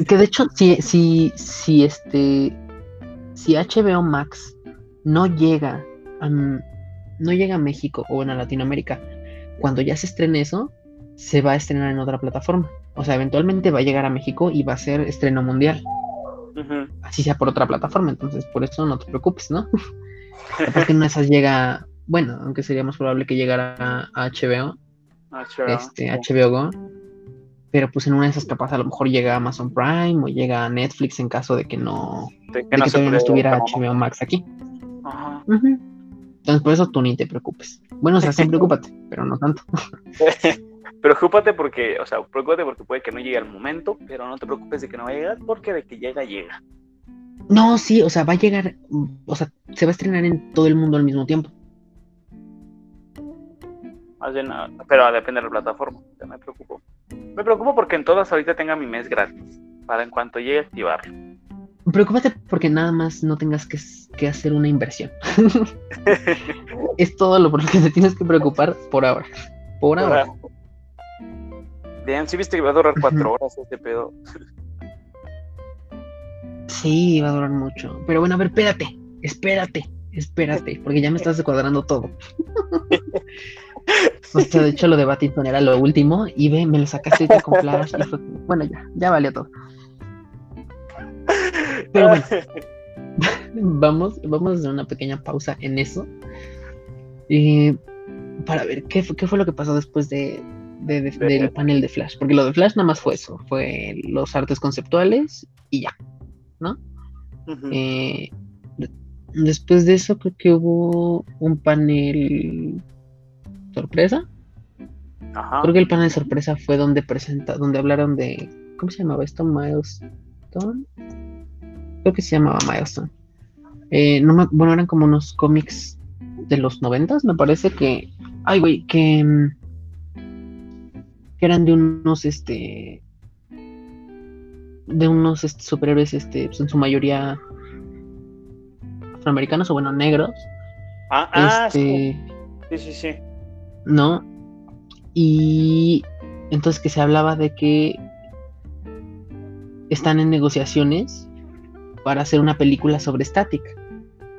que de hecho, si, si, si este si HBO Max no llega a, no llega a México o en Latinoamérica, cuando ya se estrene eso, se va a estrenar en otra plataforma. O sea, eventualmente va a llegar a México y va a ser estreno mundial. Así sea por otra plataforma, entonces por eso no te preocupes, ¿no? Porque no esas llega, bueno, aunque sería más probable que llegara a HBO, HBO, este, HBO Go. Pero pues en una de esas capaz a lo mejor llega a Amazon Prime o llega a Netflix en caso de que no, de que, todavía no estuviera HBO Max aquí. Ajá. Entonces por eso tú ni te preocupes. Bueno, o sea, sí preocúpate, pero no tanto. preocúpate porque, o sea, preocúpate porque puede que no llegue al momento, pero no te preocupes de que no va a llegar porque de que llega, llega. No, sí, o sea, va a llegar, o sea, se va a estrenar en todo el mundo al mismo tiempo pero depende de la plataforma, me preocupo. Me preocupo porque en todas ahorita tenga mi mes gratis, para en cuanto llegue a activarlo. Preocúpate porque nada más no tengas que, hacer una inversión. es todo lo por lo que te tienes que preocupar por ahora. Por, ahora. Bien, si viste que va a durar cuatro horas este pedo. sí, va a durar mucho. Pero bueno, a ver, espérate, espérate, espérate, porque ya me estás cuadrando todo. O sea, de hecho lo de Batinton era lo último y ve, me lo sacaste con Flash y fue, bueno, ya, ya valió todo. Pero bueno, vamos, vamos a hacer una pequeña pausa en eso. Y para ver qué fue, qué fue lo que pasó después de, del panel de Flash. Porque lo de Flash nada más fue eso, fue los artes conceptuales y ya, ¿no? Eh, después de eso creo que hubo un panel sorpresa. Creo que el panel de sorpresa fue donde presenta, donde hablaron de. ¿Cómo se llamaba esto? Milestone. Creo que se llamaba Milestone. Eh, no bueno, eran como unos cómics de los noventas, me parece que. Ay, güey, que. Mm, que eran de unos este. De unos este, superhéroes, este, pues, en su mayoría afroamericanos o bueno, negros. Ah, ah sí. Sí, sí, sí. ¿no? Y entonces que se hablaba de que están en negociaciones para hacer una película sobre Static.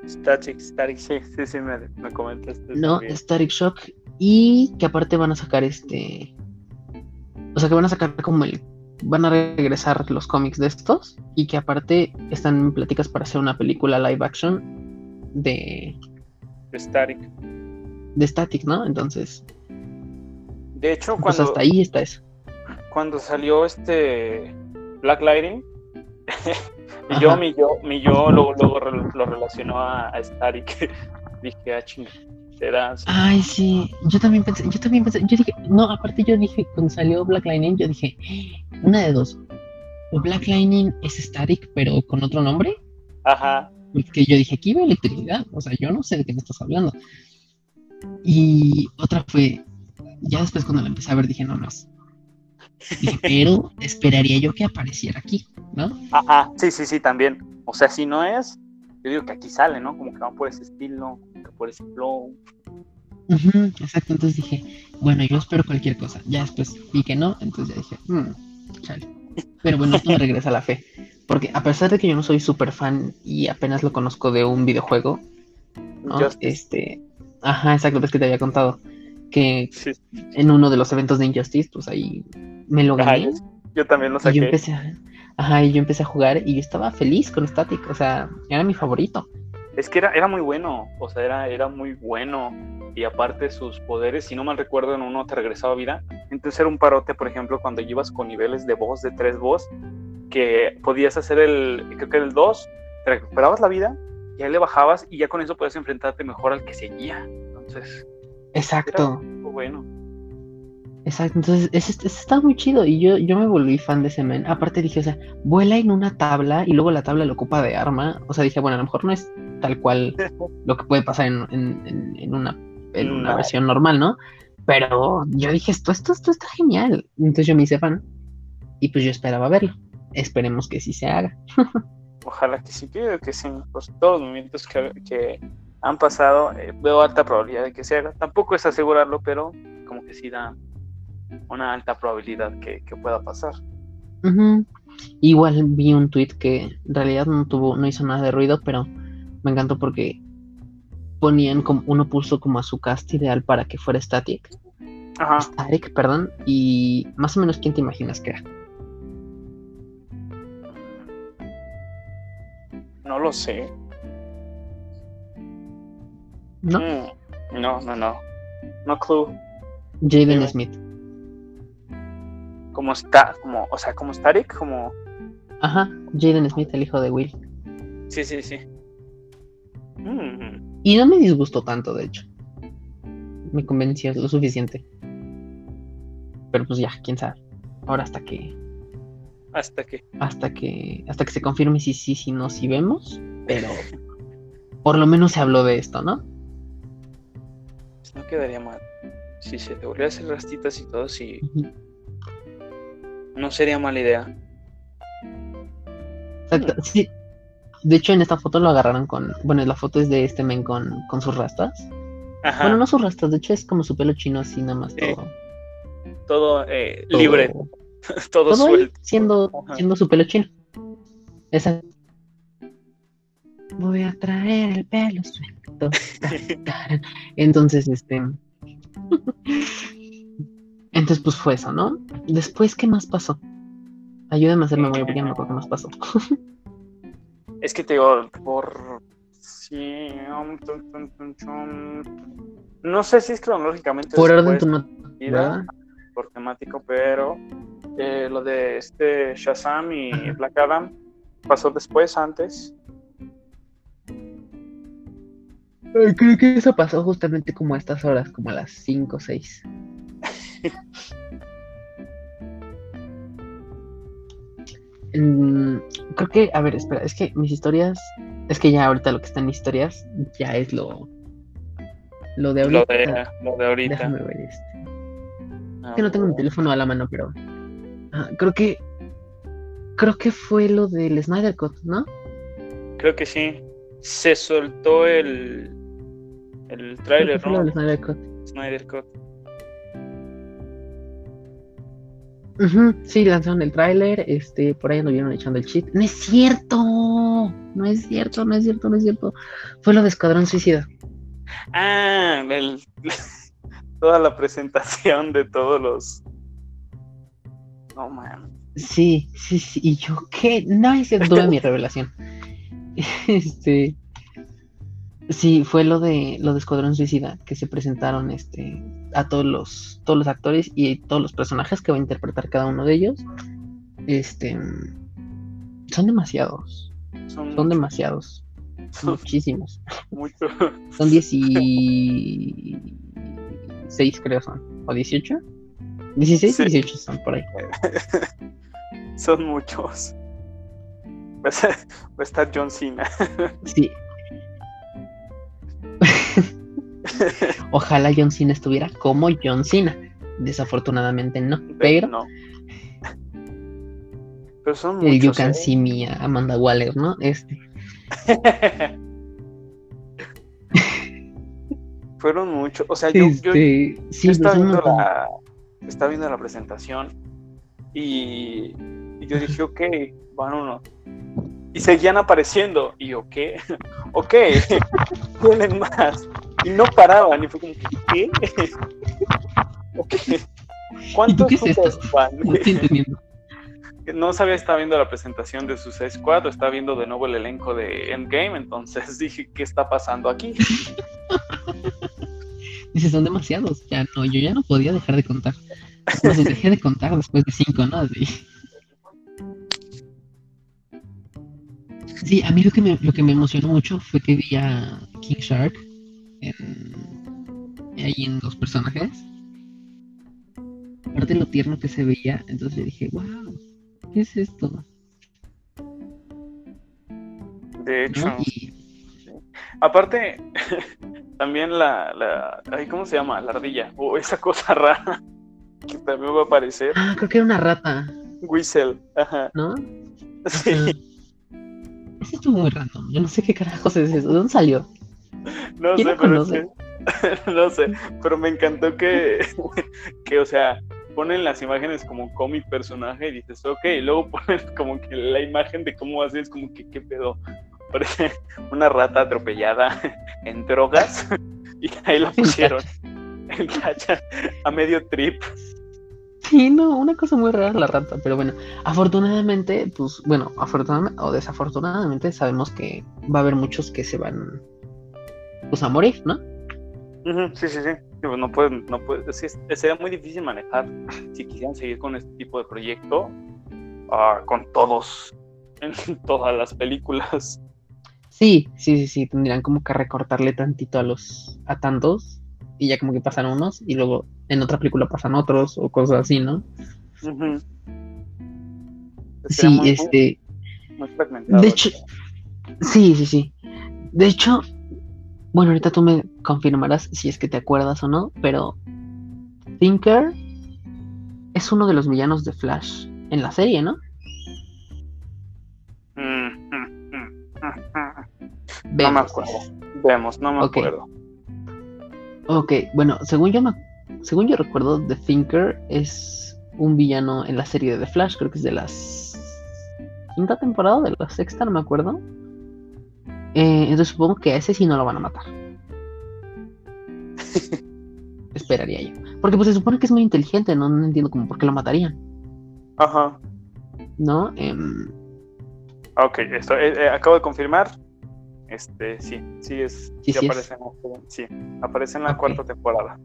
Static, Static, sí, sí, sí, me, me comentaste. No, Static Shock. Y que aparte van a sacar este. O sea, que van a sacar como el. Van a regresar los cómics de estos. Y que aparte están en pláticas para hacer una película live action de. De Static de Static, ¿no? Entonces. De hecho, pues cuando. hasta ahí está eso. Cuando salió este Black Lightning, mi yo, mi yo, mi yo luego, luego lo relacionó a, Static. dije, ah, ching, será. Ay, sí, yo también pensé, yo también pensé, yo dije, no, aparte yo dije, cuando salió Black Lightning, yo dije, una de dos. O Black Lightning es Static, pero con otro nombre. Ajá. Porque yo dije, aquí iba electricidad, o sea, yo no sé de qué me estás hablando. Y otra fue, ya después cuando la empecé a ver dije, no, no es. Pero esperaría yo que apareciera aquí, ¿no? Ajá, sí, sí, sí, también. O sea, si no es, yo digo que aquí sale, ¿no? Como que van por ese estilo, como que por ese flow. Exacto, entonces dije, bueno, yo espero cualquier cosa. Ya después vi que no, entonces ya dije, "Mm, chale. Pero bueno, esto me regresa a la fe. Porque a pesar de que yo no soy súper fan y apenas lo conozco de un videojuego, ¿no? Justice. Este, ajá, exacto, es que te había contado que Sí. en uno de los eventos de Injustice, pues ahí me lo Ajá, gané. yo, yo también lo Y yo saqué. empecé a, ajá, y yo empecé a jugar y yo estaba feliz con Static, o sea, era mi favorito. Es que era, era muy bueno, o sea, era, era muy bueno. Y aparte sus poderes, si no mal recuerdo, en uno te regresaba vida. Entonces era un parote, por ejemplo, cuando ibas con niveles de voz, de tres voz, que podías hacer el, creo que era el 2, te recuperabas la vida, ya le bajabas y ya con eso podías enfrentarte mejor al que seguía. Entonces, Exacto, muy bueno. exacto. Entonces, ese, ese estaba muy chido y yo, yo me volví fan de ese men. Aparte dije, o sea, vuela en una tabla y luego la tabla lo ocupa de arma. O sea, dije, bueno, a lo mejor no es tal cual lo que puede pasar en, en- en- una, en una versión normal, ¿no? Pero yo dije, esto, esto, esto está genial. Entonces yo me hice fan y pues yo esperaba verlo. Esperemos que sí se haga. Ojalá que sí, que, que sí. Pues todos los movimientos que, que han pasado, eh, veo alta probabilidad de que se haga. Tampoco es asegurarlo, pero como que sí da una alta probabilidad que, que pueda pasar. Ujú. Igual vi un tweet que en realidad no tuvo, no hizo nada de ruido, pero me encantó porque ponían como, uno puso como a su cast ideal para que fuera Static, Ajá. Static, perdón, y más o menos quién te imaginas que era. No lo sé. ¿No? Mm, no, no, no. No clue. Jaden. Smith. Como está, como, o sea, como Static, como. Ajá, Jaden Smith, el hijo de Will. Sí, sí, sí. Mm, Y no me disgustó tanto, de hecho. Me convenció lo suficiente. Pero pues ya, quién sabe. Ahora hasta que hasta que. hasta que hasta que se confirme si sí, si no, si vemos, pero por lo menos se habló de esto, ¿no? No quedaría mal. Si se te volviera a hacer rastitas y todo, sí. No sería mala idea. Exacto, sí. De hecho, en esta foto lo agarraron con. Bueno, la foto es de este men con, con sus rastas. Ajá. Bueno, no sus rastas, de hecho es como su pelo chino así nada más todo. Todo eh, todo- libre, todo, suelto. siendo, Ajá. siendo su pelo chino. Esa. Voy a traer el pelo suelto. Entonces, este. Entonces, pues fue eso, ¿no? Después, ¿qué más pasó? Ayúdame a hacer memoria porque no me acuerdo qué más pasó. Es que te digo, por. Sí. um. No sé si es cronológicamente. Por orden tu ¿verdad? por temático, pero eh, lo de este Shazam y. Black Adam pasó después, antes. Creo que eso pasó justamente como a estas horas, como a las 5 o 6. Mm, creo que, a ver, espera, es que mis historias, es que ya ahorita lo que está en mis historias ya es lo, lo de Lo ahorita. de, lo de ahorita. Déjame ver este. Ah, Es que no tengo mi teléfono a la mano, pero ah, creo que creo que fue lo del Snyder Cut, ¿no? Creo que sí. Se soltó el. El lo ¿no? del Snyder Cut. Snyder Cut. Sí, lanzaron el tráiler, este, por ahí anduvieron echando el cheat. ¡No es cierto! No es cierto, no es cierto, no es cierto. Fue lo de Escuadrón Suicida. Ah, el- toda la presentación de todos los. No man. Sí, sí, sí. ¿Y yo qué? No, es cierto, tuve mi revelación. Este. Sí, fue lo de lo de Escuadrón Suicida, que se presentaron este a todos los, todos los actores y todos los personajes que va a interpretar cada uno de ellos. Este son demasiados. Son, demasiados. son Muchísimos. muchos. Son 16, creo son. ¿O 18? 16, Sí. 18 son por ahí. Son muchos. Va a estar John Cena. Sí. Ojalá John Cena estuviera como John Cena. Desafortunadamente no. Pero no. Pero son el You. Can ¿eh? See Me Amanda Waller, ¿no? Este. Fueron muchos. O sea, yo, yo, Este, sí, estaba pero viendo la, estaba viendo la presentación y, y yo dije, ok, van uno. Y seguían apareciendo. Y yo, ¿qué? ok, tienen más. Y no paraban. Y fue como, ¿qué? ¿Cuántos qué es van? No estoy entendiendo. No sabía si estaba viendo la presentación de Suicide Squad o estaba viendo de nuevo el elenco de Endgame, entonces dije, ¿qué está pasando aquí? Dice, son demasiados. Ya no, yo ya no podía dejar de contar. Dejé de contar después de cinco, ¿no? Así. Sí, a mí lo que me, lo que me emocionó mucho fue que vi a King Shark en, ahí en los personajes. Aparte de lo tierno que se veía, entonces dije, wow, ¿qué es esto? De hecho, ¿No? Y aparte, también la, la, ay, ¿cómo se llama? La ardilla, o esa cosa rara que también va a aparecer, Ah, creo que era una rata, Whistle, ajá, ¿no? sí. Ese estuvo muy random. Yo no sé qué carajos es eso. ¿De dónde salió? no ¿Quién sé, lo pero es conoce? que- no sé, pero me encantó que, que, o sea, ponen las imágenes como cómic personaje y dices, ok, y luego ponen como que la imagen de cómo así es como que, ¿qué pedo? Parece una rata atropellada en drogas y ahí la pusieron en cacha a medio trip. Sí, no, una cosa muy rara la rata, pero bueno, afortunadamente, pues, bueno, afortunadamente o desafortunadamente sabemos que va a haber muchos que se van, pues, a morir, ¿no? Sí, sí, sí. Sí, pues no pueden, no pueden, sí, sería muy difícil manejar si quisieran seguir con este tipo de proyecto ah, con todos en todas las películas. Sí, sí, sí, sí, tendrían como que recortarle tantito a los, a tantos, y ya como que pasan unos, y luego en otra película pasan otros, o cosas así, ¿no? Sí, muy, este, muy fragmentado. de hecho, sí, sí, sí. De hecho, bueno, ahorita tú me confirmarás si es que te acuerdas o no, pero Thinker es uno de los villanos de Flash en la serie, ¿no? Mm, mm, mm. No me acuerdo. Vemos, no me Ok. acuerdo. Ok, bueno, según yo me, según yo recuerdo, The Thinker es un villano en la serie de The Flash, creo que es de las quinta temporada, de la sexta, no me acuerdo. Eh, entonces supongo que a ese sí no lo van a matar. Esperaría yo. Porque pues se supone que es muy inteligente, no, no entiendo como por qué lo matarían, Ajá. ¿no? Em, Ok, esto, eh, eh, acabo de confirmar. Este, sí, sí es. Sí, sí es. aparece en la, sí, aparece en la cuarta temporada.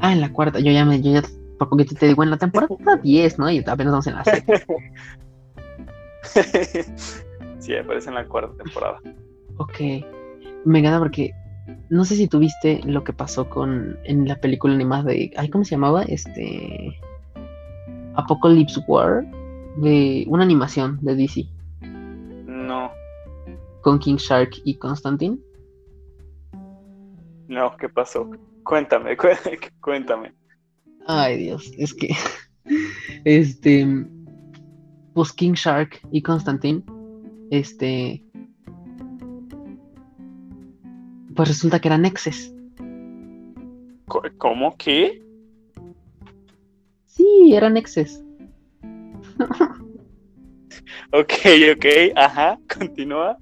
ah, en la cuarta, yo ya me, yo ya por poquito te digo, en la temporada 10, ¿no? Y apenas vamos en la sexta. sí, aparece en la cuarta temporada. Ok. Me encanta porque no sé si tuviste lo que pasó con en la película animada de. Ay, ¿cómo se llamaba? Este. Apocalypse War. De una animación de DC. No, Con King Shark y Constantine. no, ¿qué pasó? Cuéntame, cué- cuéntame. Ay, Dios. Es que. Este. Pues King Shark y Constantine. Este. Pues resulta que eran exes. ¿Cómo? ¿Qué? Sí, eran exes. Ok, ok, ajá, continúa.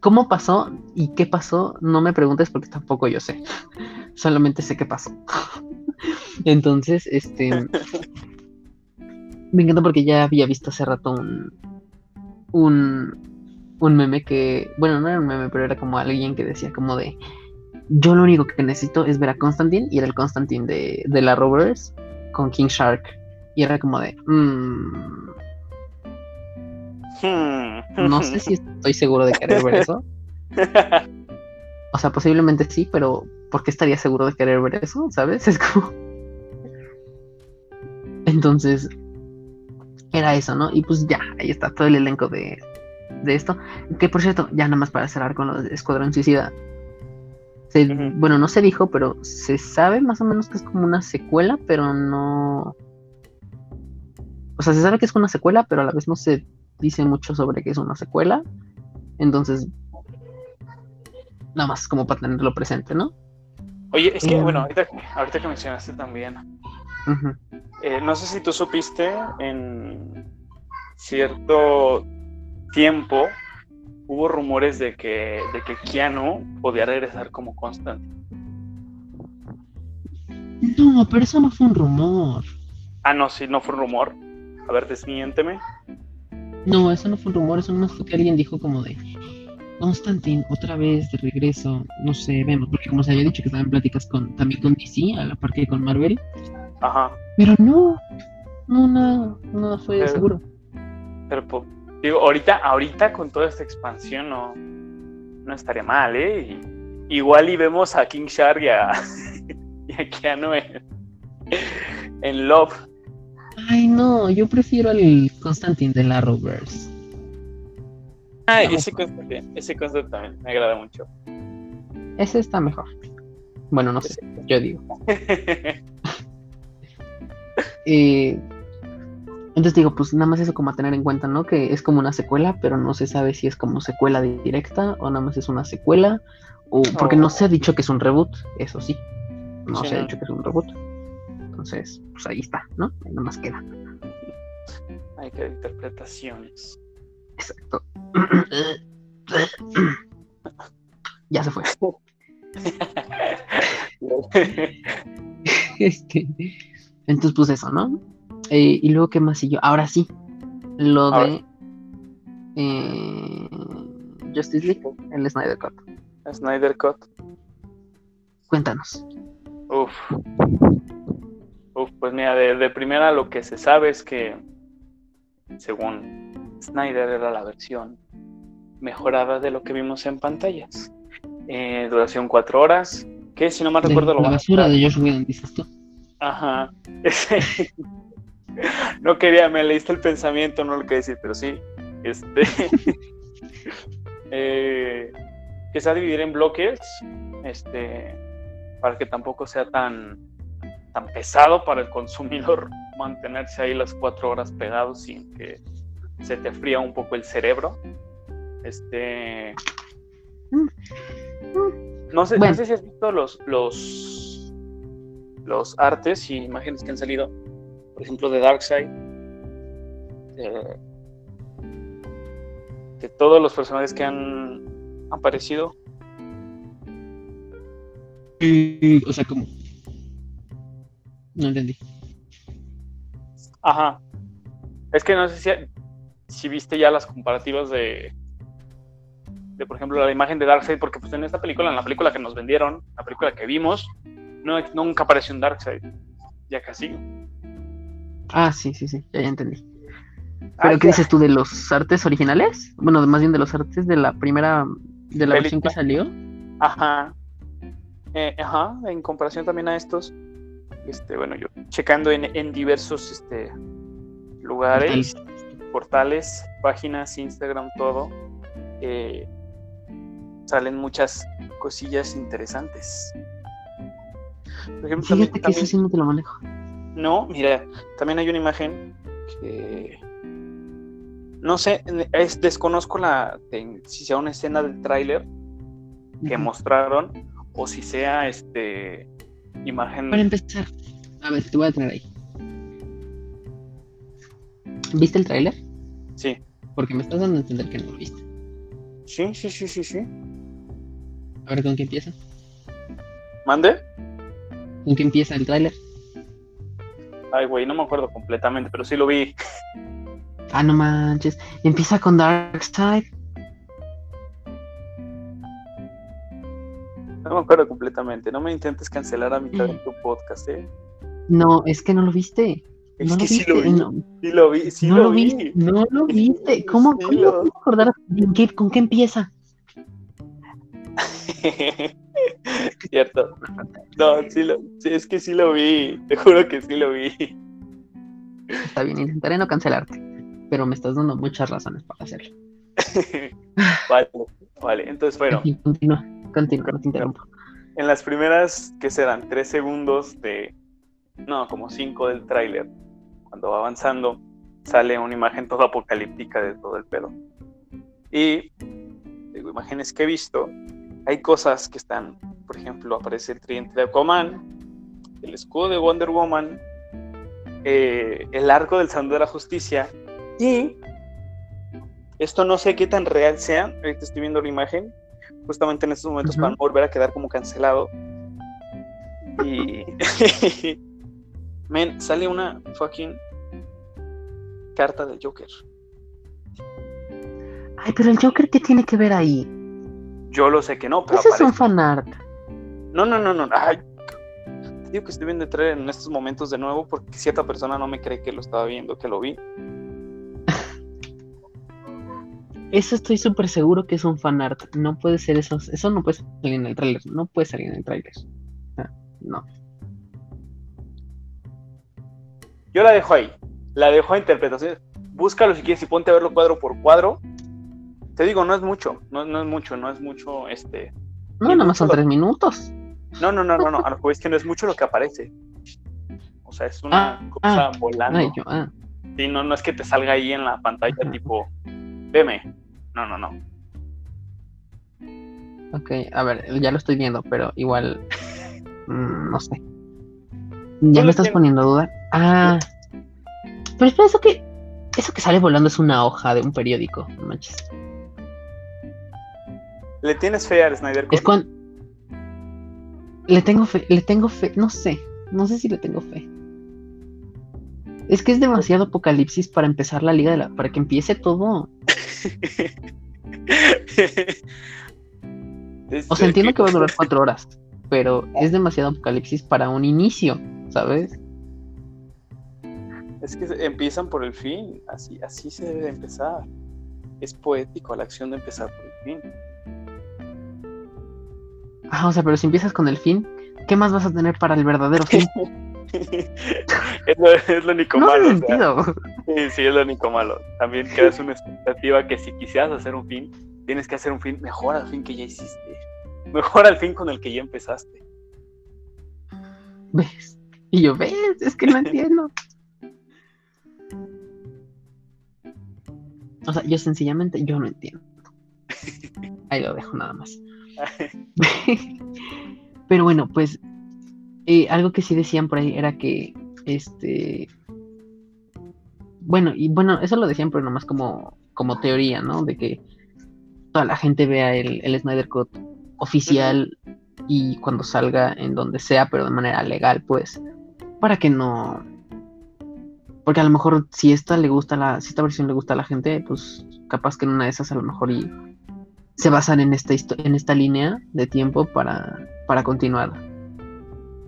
¿Cómo pasó y qué pasó? No me preguntes porque tampoco yo sé. Solamente sé qué pasó. Entonces, este. Me encanta porque ya había visto hace rato un. Un. Un meme que. Bueno, no era un meme, pero era como alguien que decía como de. Yo lo único que necesito es ver a Constantine y era el Constantine de, de la Rovers con King Shark. Y era como de. "Mm, Hmm. no sé si estoy seguro de querer ver eso. O sea, posiblemente sí, pero ¿por qué estaría seguro de querer ver eso? ¿Sabes? Es como. Entonces, era eso, ¿no? Y pues ya, ahí está todo el elenco de, de esto. Que por cierto, ya nada más para cerrar con lo de Escuadrón Suicida. se-. Bueno, no se dijo, pero se sabe más o menos que es como una secuela, pero no. O sea, se sabe que es una secuela, pero a la vez no se dice mucho sobre que es una secuela. Entonces, nada más como para tenerlo presente, ¿no? Oye, es que, Mm. bueno, ahorita, ahorita que mencionaste también, eh, no sé si tú supiste en cierto tiempo hubo rumores de que, de que Keanu podía regresar como Constantine. No, pero eso no fue un rumor. Ah, no, sí, no fue un rumor. A ver, desmiénteme. No, eso no fue un rumor, eso no fue que alguien dijo como de Constantine, otra vez de regreso, no sé, vemos, porque como se había dicho que estaban en pláticas con, también con DC, a la par que con Marvel, Ajá. pero no, no, nada, nada fue Pero- seguro. Pero po- digo, ahorita, ahorita con toda esta expansión no, no estaría mal, ¿eh? Y- igual y vemos a King Shark y a, y a Keanu en, en Love. Ay, no, yo prefiero al Constantine de la Arrowverse. Ah, No. ese concepto, ese concepto también me agrada mucho. Ese está mejor. Bueno, no sé, yo digo. Eh, entonces digo, pues nada más eso como a tener en cuenta, ¿no? Que es como una secuela, pero no se sabe si es como secuela directa o nada más es una secuela. O porque no se ha dicho que es un reboot, eso sí. No Sí, se ha dicho que es un reboot. Entonces, pues ahí está, ¿no? Ahí nada más queda. Hay que interpretaciones. Exacto. ya se fue. Este, entonces, pues eso, ¿no? Eh, y luego, ¿qué más siguió? Ahora sí, lo Ahora de eh, Justice League, el Snyder Cut. Snyder Cut. Cuéntanos. Uf. Uf, pues mira, de, de primera lo que se sabe es que, según Snyder, era la versión mejorada de lo que vimos en pantallas. Eh, duración cuatro horas, que si no mal De recuerdo lo la a basura de Josh Whedon, dices tú. Ajá. no quería, me leíste el pensamiento, no lo quería decir, pero sí. Este. eh, que se va a dividir en bloques. Este. Para que tampoco sea tan. tan pesado para el consumidor mantenerse ahí las cuatro horas pegados sin que se te fría un poco el cerebro. Este. No sé, Bueno. no sé si has visto los, los, los artes y imágenes que han salido, por ejemplo, de Darkseid, de, de todos los personajes que han aparecido. O sea, ¿cómo? No entendí. Ajá. Es que no sé si, si viste ya las comparativas de, de, por ejemplo, la imagen de Darkseid, porque pues en esta película, en la película que nos vendieron, la película que vimos, no, nunca apareció un Darkseid. Ya casi. Ah, sí, sí, sí, ya, ya entendí. ¿Pero qué ya. dices tú de los artes originales? Bueno, más bien de los artes de la primera, de la versión que salió. Ajá. Eh, ajá, en comparación también a estos, este, bueno, yo checando en, en diversos este, lugares, portales, páginas, Instagram, todo, eh, salen muchas cosillas interesantes. Por ejemplo, también, Fíjate que eso también- sí no te lo manejo. No, mira, también hay una imagen que no sé, es, desconozco la de- si sea una escena del tráiler que mostraron o si sea este imagen Para empezar, a ver, te voy a tener ahí. ¿Viste el tráiler? sí Porque me estás dando a entender que no lo viste. sí sí sí sí sí A ver, ¿con qué empieza? mande ¿Con qué empieza el tráiler? Ay güey no me acuerdo completamente pero sí lo vi Ah, no manches. Empieza con Darkseid. no me acuerdo completamente no me intentes cancelar a mitad de tu podcast eh No, es que no lo viste. es no que lo sí viste. lo vi No, sí lo vi sí no lo, vi. No lo viste. ¿Cómo, Sí, cómo lo- ¿Con qué empieza? cierto no sí lo sí, es que sí lo vi te juro que sí lo vi Está bien, intentaré no cancelarte. Pero me estás dando muchas razones para hacerlo. vale vale entonces bueno En fin, Continúa, continúa, no te interrumpo. en las primeras, que serán? Tres segundos de, no, como cinco del tráiler, cuando va avanzando, sale una imagen toda apocalíptica de todo el pedo. Y, digo, imágenes que he visto, hay cosas que están por ejemplo, aparece el tridente de Aquaman, el escudo de Wonder Woman, eh, el arco del Salón de la Justicia y esto no sé qué tan real sea, ahorita estoy viendo la imagen, justamente en estos momentos para no volver a quedar como cancelado. Y. Men, sale una fucking carta del Joker. Ay, pero el Joker, ¿qué tiene que ver ahí? Yo lo sé que no, pero. Ese es un fanart. No, no, no, no. Ay, digo que estoy viendo el trailer en estos momentos de nuevo porque cierta persona no me cree que lo estaba viendo, que lo vi. Eso estoy súper seguro que es un fanart. No puede ser eso. Eso no puede salir en el trailer. No puede salir en el trailer. no. Yo la dejo ahí. La dejo a interpretación. Búscalo si quieres y ponte a verlo cuadro por cuadro. Te digo, no es mucho. No, es mucho. No es mucho este. No, nada más son tres minutos. No, no, no, no, no. A lo que es que no es mucho lo que aparece. O sea, es una ah, cosa ah. volando. Ah. Sí, no, no es que te salga ahí en la pantalla tipo veme. No, no, no. Ok, a ver, ya lo estoy viendo, pero igual. Mm, no sé. ¿Ya me estás poniendo duda? Ah. Pero espera, eso que. Eso que sale volando es una hoja de un periódico, no manches. ¿Le tienes fe a Snyder Es cuando. Le tengo fe, le tengo fe, no sé. No sé si le tengo fe. Es que es demasiado apocalipsis para empezar la liga de la. para que empiece todo. o sea, entiendo que va a durar cuatro horas, pero es demasiado apocalipsis para un inicio, ¿sabes? Es que empiezan por el fin, así, así se debe empezar. Es poético la acción de empezar por el fin. Ah, o sea, pero si empiezas con el fin, ¿qué más vas a tener para el verdadero fin? es, lo, es, lo, único malo. sí, sí, es lo único malo. También creas una expectativa que si quisieras hacer un fin, tienes que hacer un fin mejor al fin que ya hiciste. Mejor al fin con el que ya empezaste. ¿Ves? Y yo, ¿ves? Es que no entiendo. O sea, yo sencillamente, yo no entiendo. Ahí lo dejo nada más. Pero bueno, pues eh, algo que sí decían por ahí era que, este, bueno, y bueno, eso lo decían, pero nomás como, como teoría, ¿no? De que toda la gente vea el, el Snyder Cut oficial y cuando salga en donde sea, pero de manera legal, pues, para que no, porque a lo mejor si esta le gusta la, si esta versión le gusta a la gente, pues capaz que en una de esas a lo mejor y se basan en esta en esta línea de tiempo para, para continuar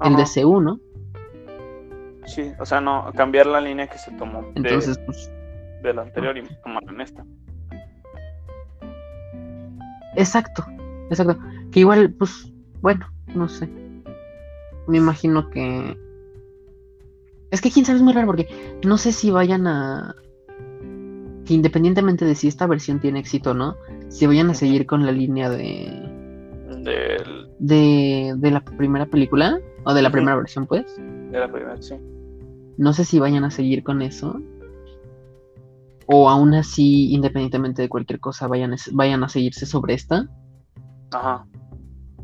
el DCU, ¿no? Sí, o sea, no, cambiar la línea que se tomó Entonces, pues, de, la anterior y tomarla en esta. Exacto, exacto. Que igual, pues, bueno, no sé. Me imagino que. Es que quién sabe es muy raro porque no sé si vayan a. Que independientemente de si esta versión tiene éxito o no, si vayan a seguir con la línea de. Del... De, de la primera película o de la primera versión, pues. De la primera, sí. No sé si vayan a seguir con eso. O aún así, independientemente de cualquier cosa, vayan a, vayan a seguirse sobre esta. Ajá.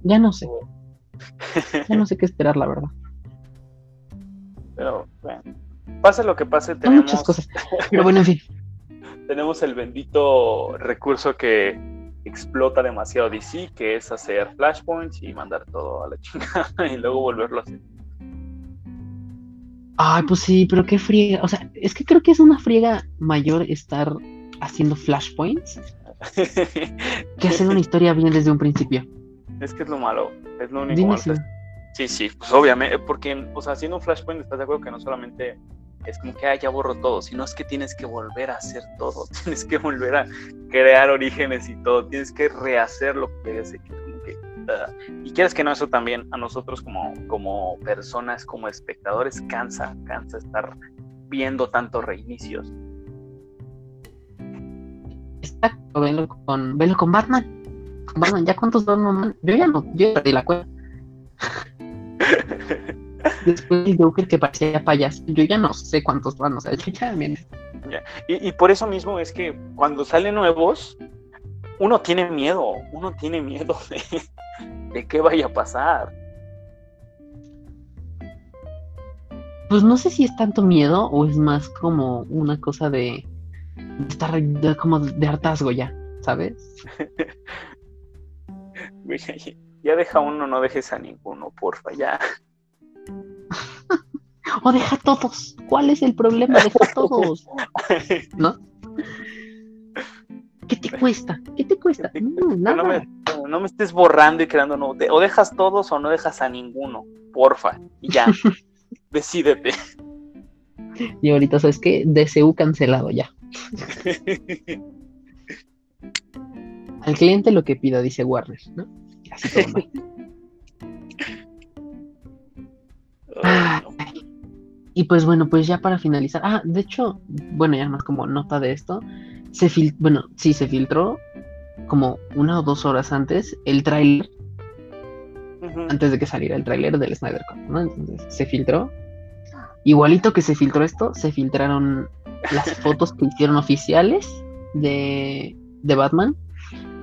Ya no sé. ya no sé qué esperar, la verdad. Pero, bueno. Pase lo que pase, tenemos. muchas cosas. Pero bueno, en fin. Tenemos el bendito recurso que explota demasiado DC, que es hacer flashpoints y mandar todo a la chingada y luego volverlo a hacer. Ay, pues sí, pero qué friega. O sea, es que creo que es una friega mayor estar haciendo flashpoints que hacer una historia bien desde un principio. Es que es lo malo, es lo único malo. Sí, sí, pues obviamente, porque, o sea, haciendo un flashpoint, ¿estás de acuerdo que no solamente es como que ya borro todo, sino es que tienes que volver a hacer todo, tienes que volver a crear orígenes y todo, tienes que rehacer lo que querías como que, ah, y quieres que no, eso también a nosotros como, como personas, como espectadores, cansa, cansa estar viendo tantos reinicios. Exacto, velo con, velo con Batman. Con Batman, ¿ya cuántos Batman? Yo ya no, yo ya perdí la cuenta. Después el Joker que parecía payaso. Yo ya no sé cuántos van, o sea, ya, y, y, por eso mismo es que cuando salen nuevos, uno tiene miedo, uno tiene miedo de qué vaya a pasar. Pues no sé si es tanto miedo o es más como una cosa de, de estar de- como de hartazgo ya, ¿sabes? Ya deja uno, no dejes a ninguno, porfa, ya. O deja todos. ¿Cuál es el problema? Deja todos, ¿no? ¿Qué te cuesta? ¿Qué te cuesta? No, No nada. me, no me estés borrando y creando nuevo. O dejas todos o no dejas a ninguno, porfa, y ya. Decídete. Y ahorita, ¿sabes qué? DCU cancelado ya. Al cliente lo que pida, dice Warner, ¿no? Así todo mal. Ay, no. Y pues bueno, pues ya para finalizar. Ah, de hecho, bueno, ya más como nota de esto. Se fil bueno, sí, se filtró como una o dos horas antes el tráiler, antes de que saliera el tráiler del Snyder Cut, ¿no? Entonces se filtró. Igualito que se filtró esto, se filtraron las fotos que hicieron oficiales de, de Batman.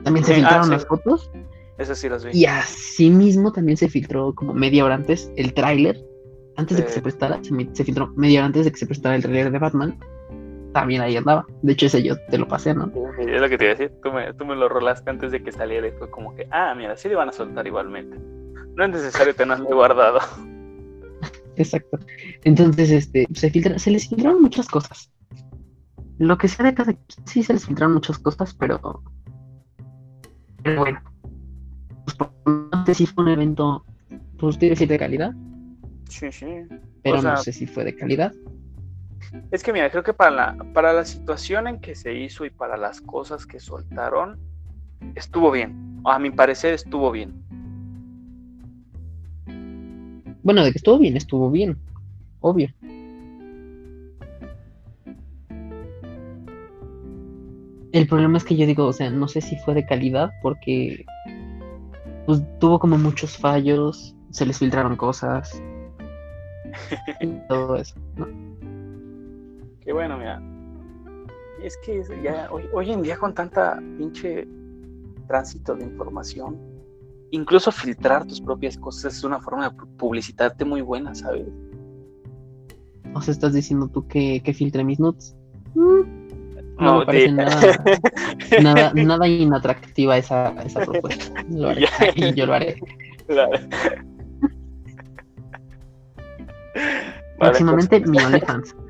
También se Sí, ah, filtraron sí. las fotos. Eso sí las vi. Y asimismo también se filtró como media hora antes el tráiler. Antes de que Sí. se prestara, se, filtró media hora antes de que se prestara el tráiler de Batman. También ahí andaba. De hecho, ese yo te lo pasé, ¿no? Sí, Es lo que te iba a decir. Tú me, tú me lo rolaste antes de que saliera y fue como que, ah, mira, sí le van a soltar igualmente. No es necesario tenerlo guardado. Exacto. Entonces, este, se filtra, se les filtraron muchas cosas. Lo que sea de cada sí se les filtraron muchas cosas, pero. Pero bueno. Pues, por- si fue un evento, pues de calidad, Sí, sí. pero sea, no sé si fue de calidad. Es que mira, creo que para la, para la situación en que se hizo y para las cosas que soltaron, estuvo bien. A mi parecer estuvo bien. Bueno, de que estuvo bien, estuvo bien. Obvio. El problema es que yo digo, o sea, no sé si fue de calidad porque pues, tuvo como muchos fallos, se les filtraron cosas todo eso. ¿no? Qué bueno, mira. Es que ya hoy, hoy en día con tanta pinche tránsito de información, incluso filtrar tus propias cosas es una forma de pu- publicitarte muy buena, ¿sabes? O sea, estás diciendo tú que, que filtré mis nudes. Mm, No, me de- parece nada, nada, nada inatractiva esa, esa propuesta. Lo haré. Ya. Y yo lo haré. Claro. Vale, Próximamente mi OnlyFans.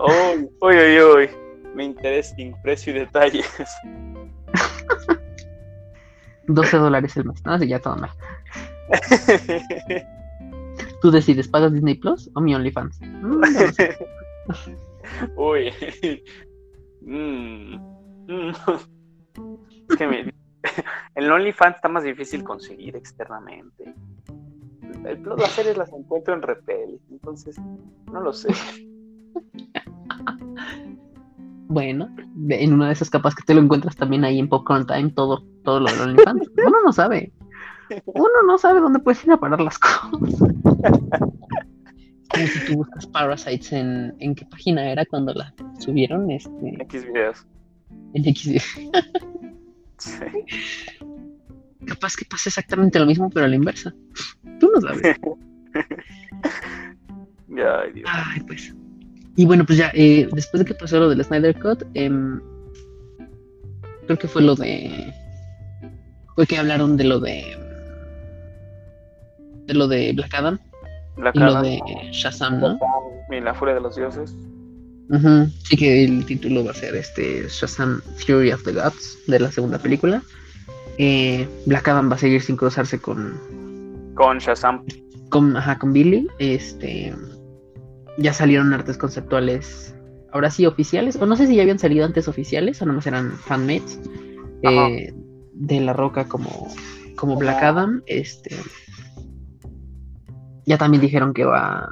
Uy, uy, uy, uy. Me interesa sin precio y detalles. 12 dólares el mes. No, sí, ya todo mal. Tú decides, ¿pagas Disney Plus o mi OnlyFans? Mm, ya no sé. Uy. Mm, mm. Es que el OnlyFans está más difícil conseguir externamente. El, las series las encuentro en Repel, entonces no lo sé. Bueno, de- en una de esas capas que te lo encuentras también ahí en Popcorn Time, todo, todo lo del OnlyFans. Uno no sabe. Uno no sabe dónde puedes ir a parar las cosas. Como si tú buscas Parasites en, en qué página era cuando la subieron, este, X videos. en X. Sí. Capaz que pasa exactamente lo mismo, pero a la inversa. Tú no sabes. Ay, Dios. Ay, pues. Y bueno, pues ya, eh, después de que pasó lo del Snyder Cut, em, creo que fue lo de. Fue que hablaron de lo de. De lo de Black Adam La y lo de Shazam, ¿no? Y la furia de los dioses. Sí, que el título va a ser este Shazam Fury of the Gods de la segunda película. Eh, Black Adam va a seguir sin cruzarse con, Con Shazam. con, ajá, con Billy. Este, ya salieron artes conceptuales, ahora sí oficiales, o no sé si ya habían salido antes oficiales, o nomás eran fanmates eh, de La Roca como, como Black Adam. Este, ya también dijeron que va,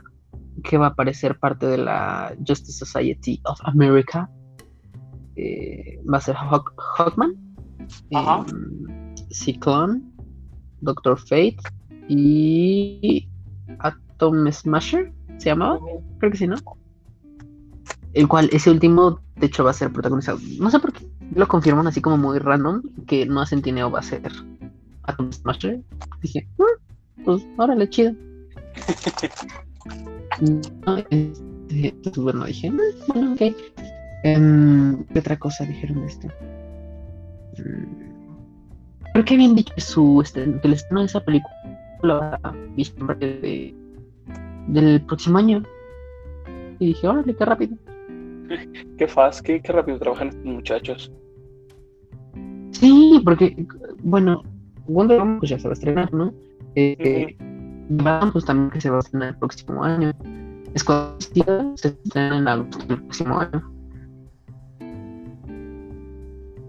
que va a aparecer parte de la Justice Society of America. Eh, va a ser Hawk- Hawkman, Ajá. Cyclone, Doctor Fate y Atom Smasher, ¿se llamaba? Creo que sí, ¿no? El cual, ese último, de hecho, va a ser protagonizado. No sé por qué lo confirman así como muy random, que Noah Centineo va a ser Atom Smasher. Dije, "Mm, pues órale, chido. No, este, pues, bueno, dije, "Mm, bueno, ok. Em, ¿Qué otra cosa dijeron de esto? Mm, Creo que habían dicho su, que el estreno de esa película va a diciembre de, del próximo año. Y dije, órale, qué rápido. Qué fácil, qué, qué rápido trabajan estos muchachos. Sí, porque, bueno, Wonder Woman pues ya se va a estrenar, ¿no? Eh, pues también que se va a estrenar el próximo año. Escuadrón Suicida se estrena en agosto del próximo año.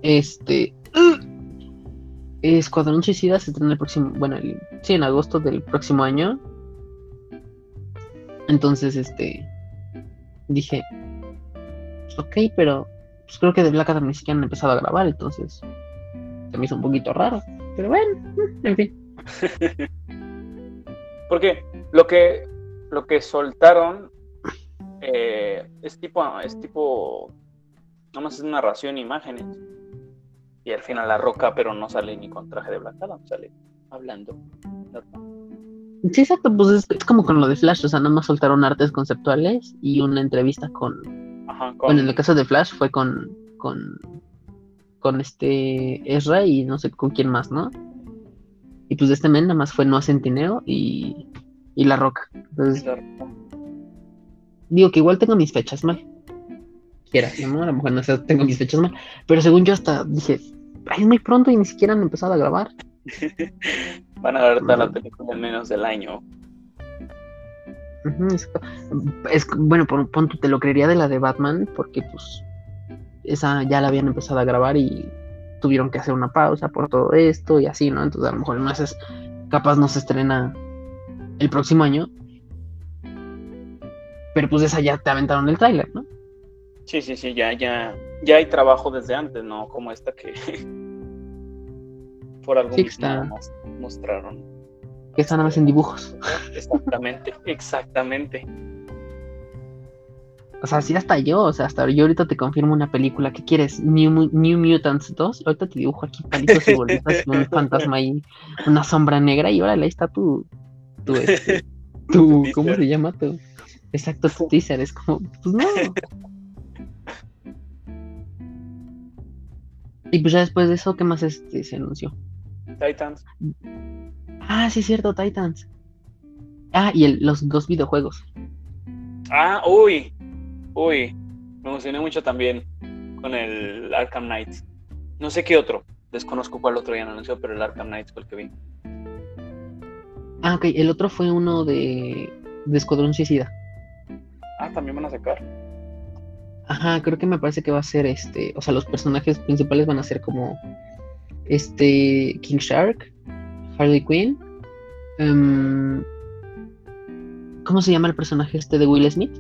Este. Escuadrón Suicida se estrena el próximo. Bueno, el- sí, en agosto del próximo año. Entonces, este. Dije. ok, pero. Pues creo que de Black Adam ni siquiera han empezado a grabar, entonces. Se me hizo un poquito raro. Pero bueno, mm, en fin. Porque lo que lo que soltaron eh, es tipo es tipo nomás es narración e imágenes y al final la roca pero no sale ni con traje de Black Adam sale hablando. Sí, exacto, pues es, es como con lo de Flash, o sea, nada más soltaron artes conceptuales y una entrevista con, Ajá, con- bueno, en el caso de Flash fue con, con, con este Ezra y no sé con quién más, ¿no? Y pues de este men nada más fue Noah Centineo y, y La Roca. Entonces, la roca. digo que igual tengo mis fechas mal. ¿No? A lo mejor no sé, tengo mis fechas mal. Pero según yo hasta dije, ay, es muy pronto y ni siquiera han empezado a grabar. van a ver toda la película en menos del año es, es- bueno, por punto te lo creería de la de Batman, porque pues esa ya la habían empezado a grabar y tuvieron que hacer una pausa por todo esto y así, ¿no? Entonces a lo mejor en esas capaz no se estrena el próximo año. Pero pues esa ya te aventaron el tráiler, ¿no? Sí sí sí ya ya ya hay trabajo desde antes no como esta que por algo Sí, más mostraron Que está nada más en dibujos. exactamente exactamente O sea, sí hasta yo, o sea, hasta yo ahorita te confirmo una película que quieres, New, New Mutants 2, ahorita te dibujo aquí palitos y bolitas, un fantasma ahí, una sombra negra, y órale, ahí está tu, tu, este, tu, ¿cómo se llama? Tu, exacto, tu teaser, es como, pues no. Y pues ya después de eso, ¿qué más este, se anunció? Titans Ah, sí, es cierto, Titans. Ah, y el- los dos videojuegos. Ah, uy, uy, me emocioné mucho también con el Arkham Knight. No sé qué otro, desconozco cuál otro ya no anunció, pero el Arkham Knight fue el que vi. Ah, ok, el otro fue uno de, de Escuadrón Suicida. Ah, también van a sacar. Ajá, creo que me parece que va a ser este, o sea, los personajes principales van a ser como este King Shark, Harley Quinn, em, ¿cómo se llama el personaje este de Will Smith?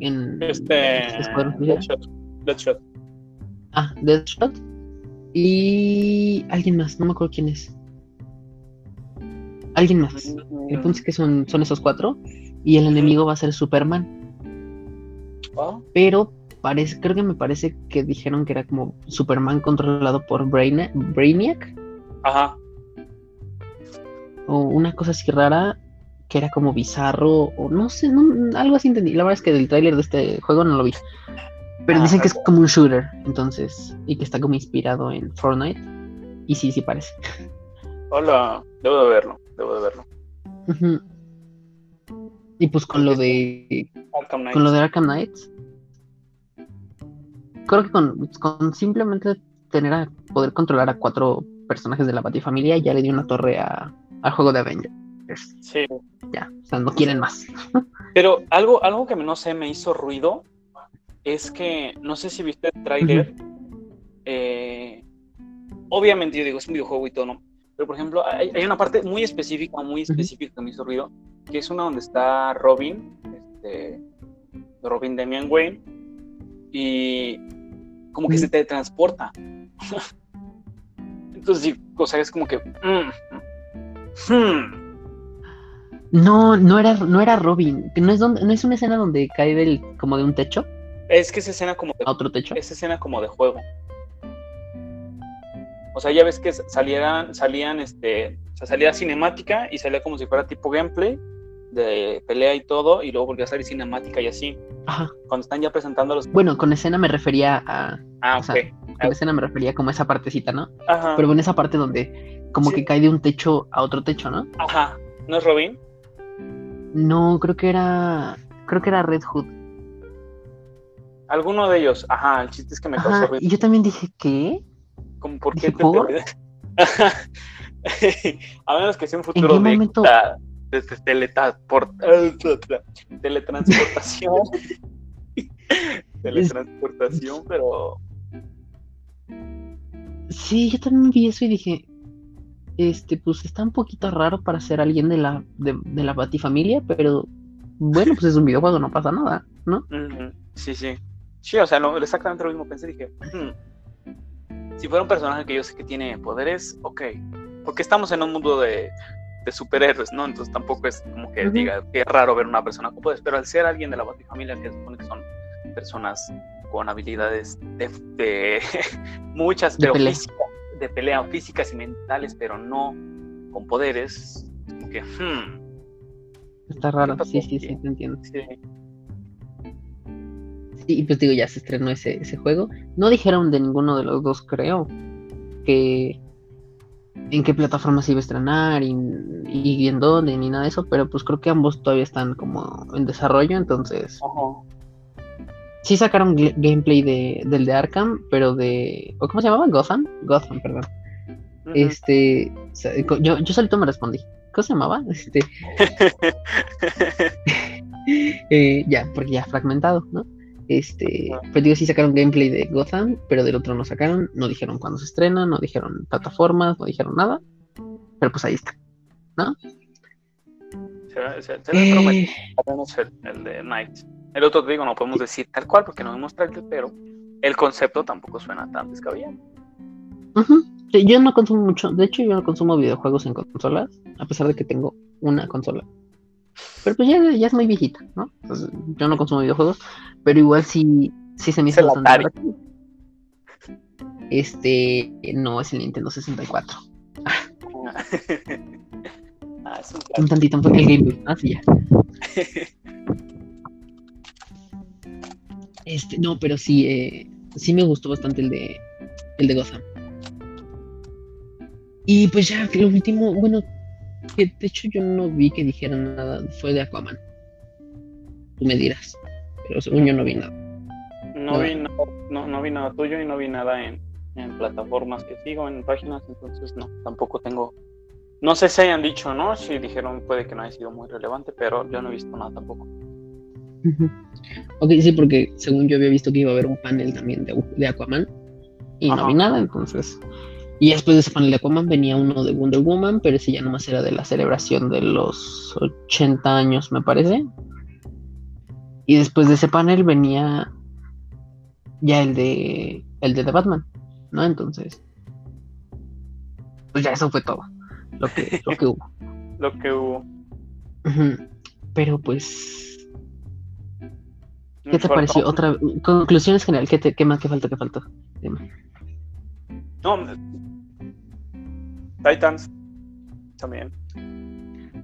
En Este, Suicida? Deadshot, Deadshot. Ah, Deadshot y alguien más, no me acuerdo quién es. Alguien más. El punto es que son, son esos cuatro y el enemigo va a ser Superman. Ah, pero parece, creo que me parece que dijeron que era como Superman controlado por Braina- Brainiac Ajá, o una cosa así rara que era como bizarro o no sé, no- algo así entendí. La verdad es que del tráiler de este juego no lo vi. Pero Ah, dicen que es como un shooter, entonces, y que está como inspirado en Fortnite. Y sí, sí parece. hola, debo de verlo, debo de verlo. Y pues con lo de Arkham con lo de Arkham Knights, creo que con, con simplemente tener a poder controlar a cuatro personajes de la Batifamilia ya le dio una torre a, al juego de Avengers. Sí, Ya, o sea, no quieren más. pero algo, algo que no sé me hizo ruido es que, no sé si viste el tráiler, eh, obviamente yo digo, es un videojuego y todo, ¿no? Pero por ejemplo, hay, hay una parte muy específica, muy específica que me hizo ruido, que es una donde está Robin, este, Robin Damian Wayne, y como que se teletransporta. Entonces, sí, o sea, es como que... mm, hmm, No, no era, no era Robin, no es donde, no es una escena donde cae del, como de un techo es que esa escena como de a otro techo. esa escena como de juego. O sea, ya ves que salieran, salían, este, o sea, salía cinemática y salía como si fuera tipo gameplay de pelea y todo, y luego volvía a salir cinemática y así. Ajá. Cuando están ya presentando los. Bueno, con escena me refería a. Ah, o sea, ok. Con escena me refería como a esa partecita, ¿no? Ajá. Pero en esa parte donde como Sí. que cae de un techo a otro techo, ¿no? Ajá. ¿No es Robin? No, creo que era. Creo que era Red Hood. Alguno de ellos. Ajá, el chiste es que me causó Ajá. ruido. Y yo también dije, ¿qué? Como, ¿Por dije, qué te ¿por? A menos que sea un futuro de, momento? Ta- de- de teletransport- teletransportación. teletransportación, pero Sí, yo también vi eso y dije, este, pues está un poquito raro para ser alguien de la, de, de la Batifamilia, pero bueno, pues es un videojuego, no pasa nada, ¿no? Sí, sí. Sí, o sea, no, exactamente lo mismo pensé. Dije, "Hmm, si fuera un personaje que yo sé que tiene poderes, ok. Porque estamos en un mundo de, de superhéroes, ¿no? Entonces tampoco es como que Ujú. diga que es raro ver una persona con poderes. Pero al ser alguien de la Batifamilia, que supone que son personas con habilidades de, de muchas, De pero pelea. físicas, de pelea, físicas y mentales, pero no con poderes, es como que, hmm, Está raro, sí, sí, sí, te entiendo. sí. Sí, y pues digo, ya se estrenó ese, ese juego. No dijeron de ninguno de los dos, creo, que en qué plataforma se iba a estrenar y, y en dónde, ni nada de eso, pero pues creo que ambos todavía están como en desarrollo, entonces Ajá. sí sacaron gameplay de, del de Arkham, pero de... ¿o ¿Cómo se llamaba? Gotham. Gotham, perdón. Este, yo, yo solito me respondí. ¿Cómo se llamaba? Este, eh, ya, porque ya fragmentado, ¿no? Este, pero digo, sí sacaron gameplay de Gotham, pero del otro no sacaron, no dijeron cuándo se estrena, no dijeron plataformas, no dijeron nada, pero pues ahí está. Se, se. Eh, el, el de Night. El otro te digo, no podemos decir tal cual porque no vimos trailer, pero el concepto tampoco suena tan descabellado. Yo no consumo mucho, de hecho yo no consumo videojuegos en consolas, a pesar de que tengo una consola. Pero pues ya, ya es muy viejita, ¿no? Entonces, yo no consumo videojuegos, pero igual sí, sí se me hizo bastante. Este, no, es el Nintendo 64. ah, es un Un tantito, un poquito el Game Boy. Ah, sí, ya. Este, no, pero sí, eh, sí me gustó bastante el de, el de Gotham. Y pues ya, que lo último, bueno, que de hecho yo no vi que dijeran nada, fue de Aquaman. Tú me dirás, pero según yo no vi nada. No vi nada, no, no vi nada tuyo y no vi nada en, en plataformas que sigo, en páginas, entonces no, tampoco tengo. No sé si hayan dicho, ¿no? Si dijeron puede que no haya sido muy relevante, pero yo no he visto nada tampoco. Ok, sí, porque según yo había visto que iba a haber un panel también de, de Aquaman y Ajá. no vi nada, entonces. Y después de ese panel de Aquaman venía uno de Wonder Woman, pero ese ya nomás era de la celebración de los 80 años, me parece. Y después de ese panel venía ya el de el de The Batman, ¿no? Entonces, pues ya eso fue todo lo que, lo que hubo. Lo que hubo. Pero pues ¿Qué te Faltó- pareció? Otra conclusiones general, ¿qué, te, qué más, qué faltó, qué faltó? No, Titans también.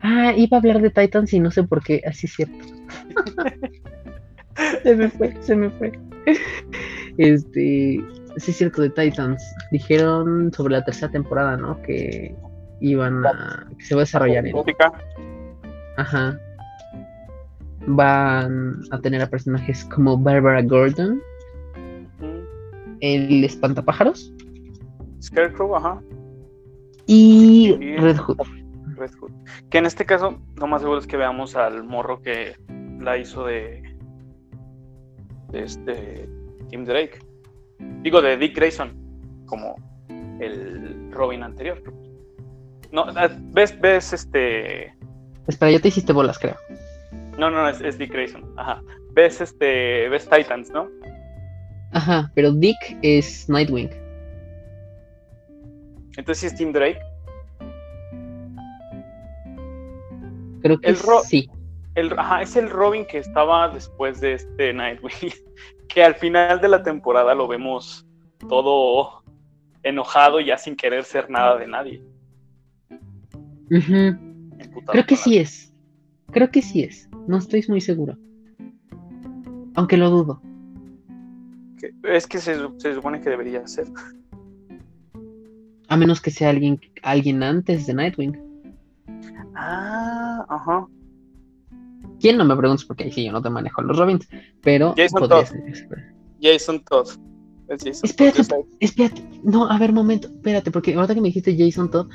Ah, iba a hablar de Titans y no sé por qué, así es cierto. se me fue, se me fue. Este, sí es cierto de Titans. Dijeron sobre la tercera temporada, ¿no? Que iban a, que se va a desarrollar en, ajá. Van a tener a personajes como Barbara Gordon, Mm, el espantapájaros Scarecrow, ajá. Y. Red Hood. Red Hood. Que en este caso, lo más seguro es que veamos al morro que la hizo de, de este Tim Drake. Digo, de Dick Grayson, como el Robin anterior. No, ah, ves, ves este. Espera, ya te hiciste bolas, creo. No, no, es, es Dick Grayson. Ajá. Ves este. Ves Titans, ¿no? Ajá, pero Dick es Nightwing. Entonces sí es Tim Drake. Creo que El sí. El, ajá, es el Robin que estaba después de este Nightwing. Que al final de la temporada lo vemos todo enojado y ya sin querer ser nada de nadie. Creo que sí es. Creo que sí es. No estoy muy seguro. Aunque lo dudo. Es que se, supone que debería ser. A menos que sea alguien, alguien antes de Nightwing. Ah, ajá. ¿Quién no me preguntes? Porque ahí sí yo no te manejo los Robins. Pero. Jason Todd. Jason Todd. espérate, espérate. No, a ver, momento. Espérate, porque ahora que me dijiste Jason Todd,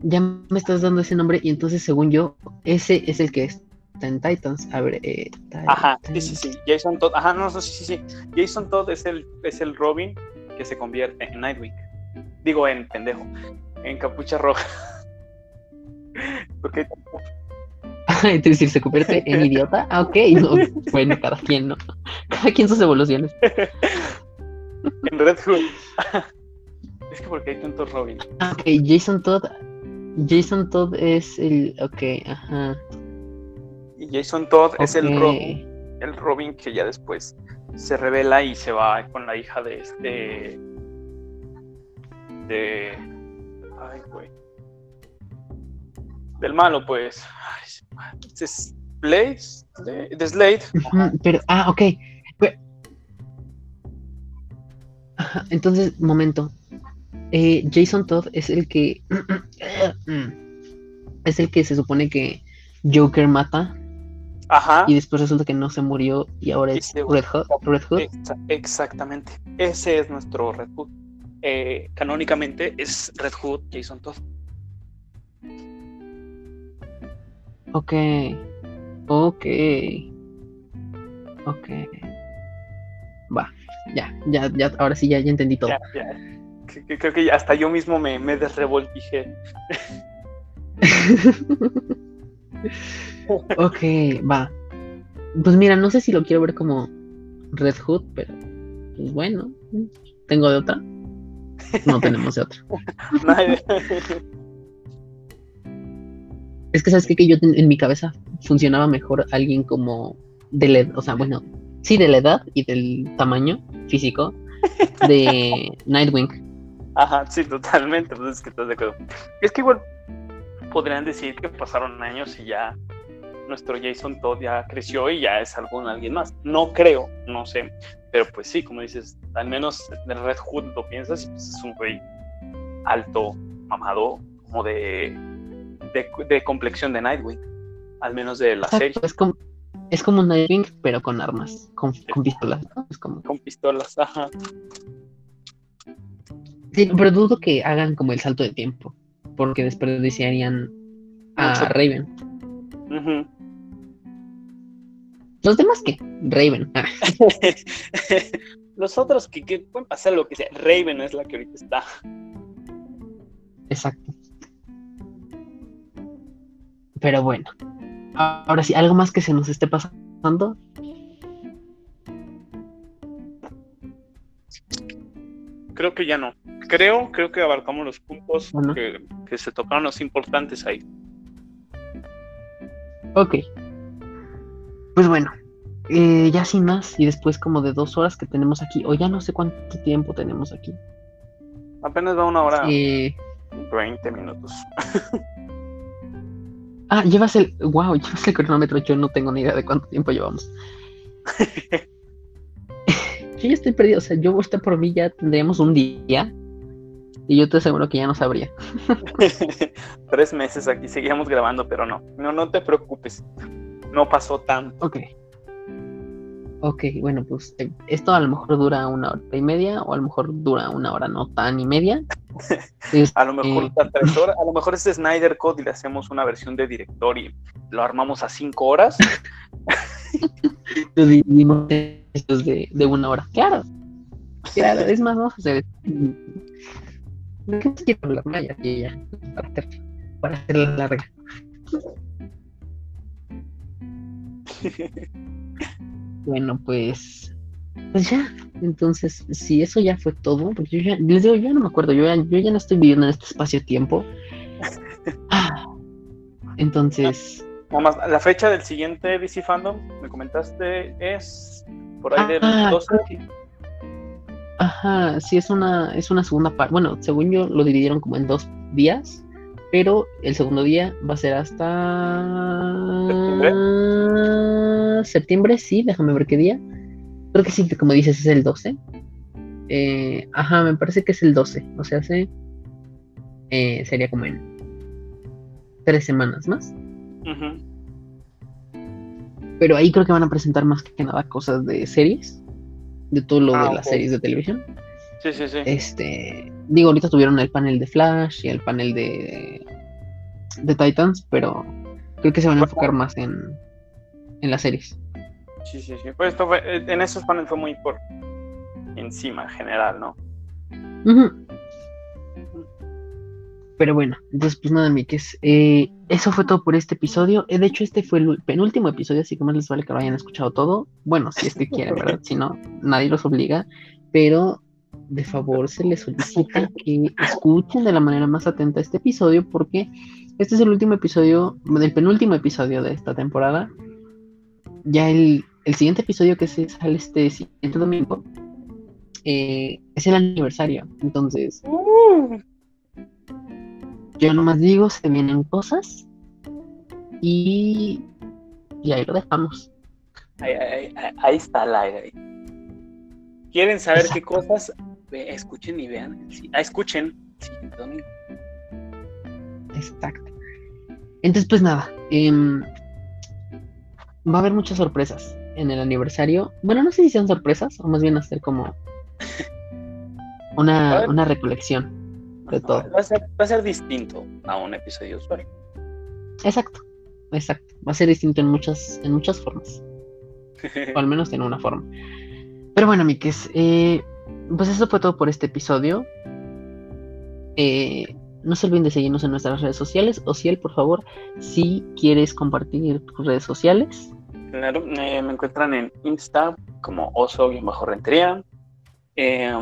ya me estás dando ese nombre y entonces, según yo, ese es el que es en Titans. A ver, eh, Ajá, sí, sí, sí. Jason Todd. Ajá, no, sí, sí, sí. Jason Todd es el, es el Robin que se convierte en Nightwing. Digo, en pendejo. En capucha roja. Porque. Es decir, se convierte en idiota. Ah, ok. bueno, cada quien, ¿no? Cada quien sus evoluciones. en Red Hood. es que porque hay tantos Robin. Ah, ok, Jason Todd. Jason Todd es el. Ok, ajá. Y Jason Todd es el Robin, el Robin que ya después se revela y se va con la hija de este. De. Ay, güey. Del malo, pues. Es Blade. De, Slade. pero, ah, ok. Entonces, momento. Eh, Jason Todd es el que. es el que se supone que Joker mata Ajá. Y después resulta que no se murió y ahora es Red Hood. exactamente. Ese es nuestro Red Hood. Eh, canónicamente es Red Hood Jason Todd. Ok. Ok. Ok. Va. Ya, ya, ya, ahora sí ya, ya entendí todo. Creo que hasta yo mismo me, me desrevoltijé. ok, va. Pues mira, no sé si lo quiero ver como Red Hood, pero pues bueno, ¿tengo de otra? No tenemos de otra. es que sabes que yo en mi cabeza funcionaba mejor alguien como de la edad, o sea, bueno, sí de la edad y del tamaño físico de Nightwing. Ajá, sí, totalmente, pues es que estás de acuerdo. Es que igual podrían decir que pasaron años y ya nuestro Jason Todd ya creció y ya es algún alguien más. No creo, no sé, pero pues sí, como dices, al menos de Red Hood lo piensas, pues es un güey alto, mamado, como de, de, complexión de Nightwing, al menos de la serie. Es como, es como Nightwing, pero con armas, con, pistolas. Es como... Con pistolas, ajá. Sí, pero dudo que hagan como el salto de tiempo porque desperdiciarían a Raven. Los demás que Raven. Ah. Los otros que, pueden pasar lo que sea. Raven es la que ahorita está. Exacto. Pero bueno. Ahora sí, ¿algo más que se nos esté pasando? Creo que ya no creo, creo que abarcamos los puntos que, se tocaron los importantes ahí. Ok. Pues bueno, eh, ya sin más, y después como de dos horas que tenemos aquí, o ya no sé cuánto tiempo tenemos aquí. Apenas va una hora. Eh... 20 minutos. ah, llevas el. Wow, llevas el cronómetro. Yo no tengo ni idea de cuánto tiempo llevamos. yo ya estoy perdido. O sea, yo usted por mí ya tendríamos un día y yo te aseguro que ya no sabría. Tres meses aquí seguíamos grabando, pero no. No, no te preocupes. No pasó tanto. Ok. Ok, bueno, pues eh, esto a lo mejor dura una hora y media, o a lo mejor dura una hora no tan y media. a lo mejor este, tres horas. A lo mejor es Snyder Code y le hacemos una versión de director y lo armamos a cinco horas. lo dividimos de, de una hora. Claro. Claro, es más, vamos a hacer ¿Qué quiero hablar? Para, hacer, para hacerla larga. bueno, pues, pues ya. Entonces, si eso ya fue todo, porque yo ya, les digo, yo no me acuerdo, yo ya, yo ya no estoy viviendo en este espacio-tiempo. Entonces. Nada más, la fecha del siguiente DC Fandom, me comentaste, es por ahí del 12. Ah, Ajá, sí es una, es una segunda parte. Bueno, según yo lo dividieron como en dos días, pero el segundo día va a ser hasta ¿Septiembre? septiembre, sí, déjame ver qué día. Creo que sí, como dices, es el 12. Eh, ajá, me parece que es el 12. O sea, se, eh, sería como en tres semanas más. Ujú. Pero ahí creo que van a presentar más que nada cosas de series. De todo lo Ah, de las series de televisión. Sí, sí, sí. Este, digo, ahorita tuvieron el panel de Flash y el panel de, de Titans, pero creo que se van a enfocar más en, en las series. Sí, sí, sí. Pues esto fue, en esos paneles fue muy por encima en general, ¿no? Pero bueno, entonces pues nada, Mikes. Eh, eso fue todo por este episodio. Eh, de hecho, este fue el penúltimo episodio, así que más les vale que lo hayan escuchado todo. Bueno, si es que quieren, ¿verdad? Si no, nadie los obliga. Pero de favor se les solicita que escuchen de la manera más atenta este episodio, porque este es el último episodio, el penúltimo episodio de esta temporada. Ya el, el siguiente episodio que se sale este siguiente domingo eh, es el aniversario. Entonces, yo nomás digo, se vienen cosas y, y ahí lo dejamos. Ahí, ahí- ahí- ahí está el aire. ¿Quieren saber qué cosas? Ve, escuchen y vean. Sí, ah, escuchen. Sí, domingo. Exacto. Entonces, pues nada, em, va a haber muchas sorpresas en el aniversario. Bueno, no sé si sean sorpresas o más bien hacer como A una, una recolección de todo. Va a, ser, va a ser distinto a un episodio usual. Exacto, exacto. Va a ser distinto en muchas, en muchas formas. o al menos en una forma. Pero bueno, Mikes, eh, pues eso fue todo por este episodio. Eh, no se olviden de seguirnos en nuestras redes sociales. O si por favor, si quieres compartir tus redes sociales. Claro, eh, me encuentran en Insta como oso-rentería. Eh,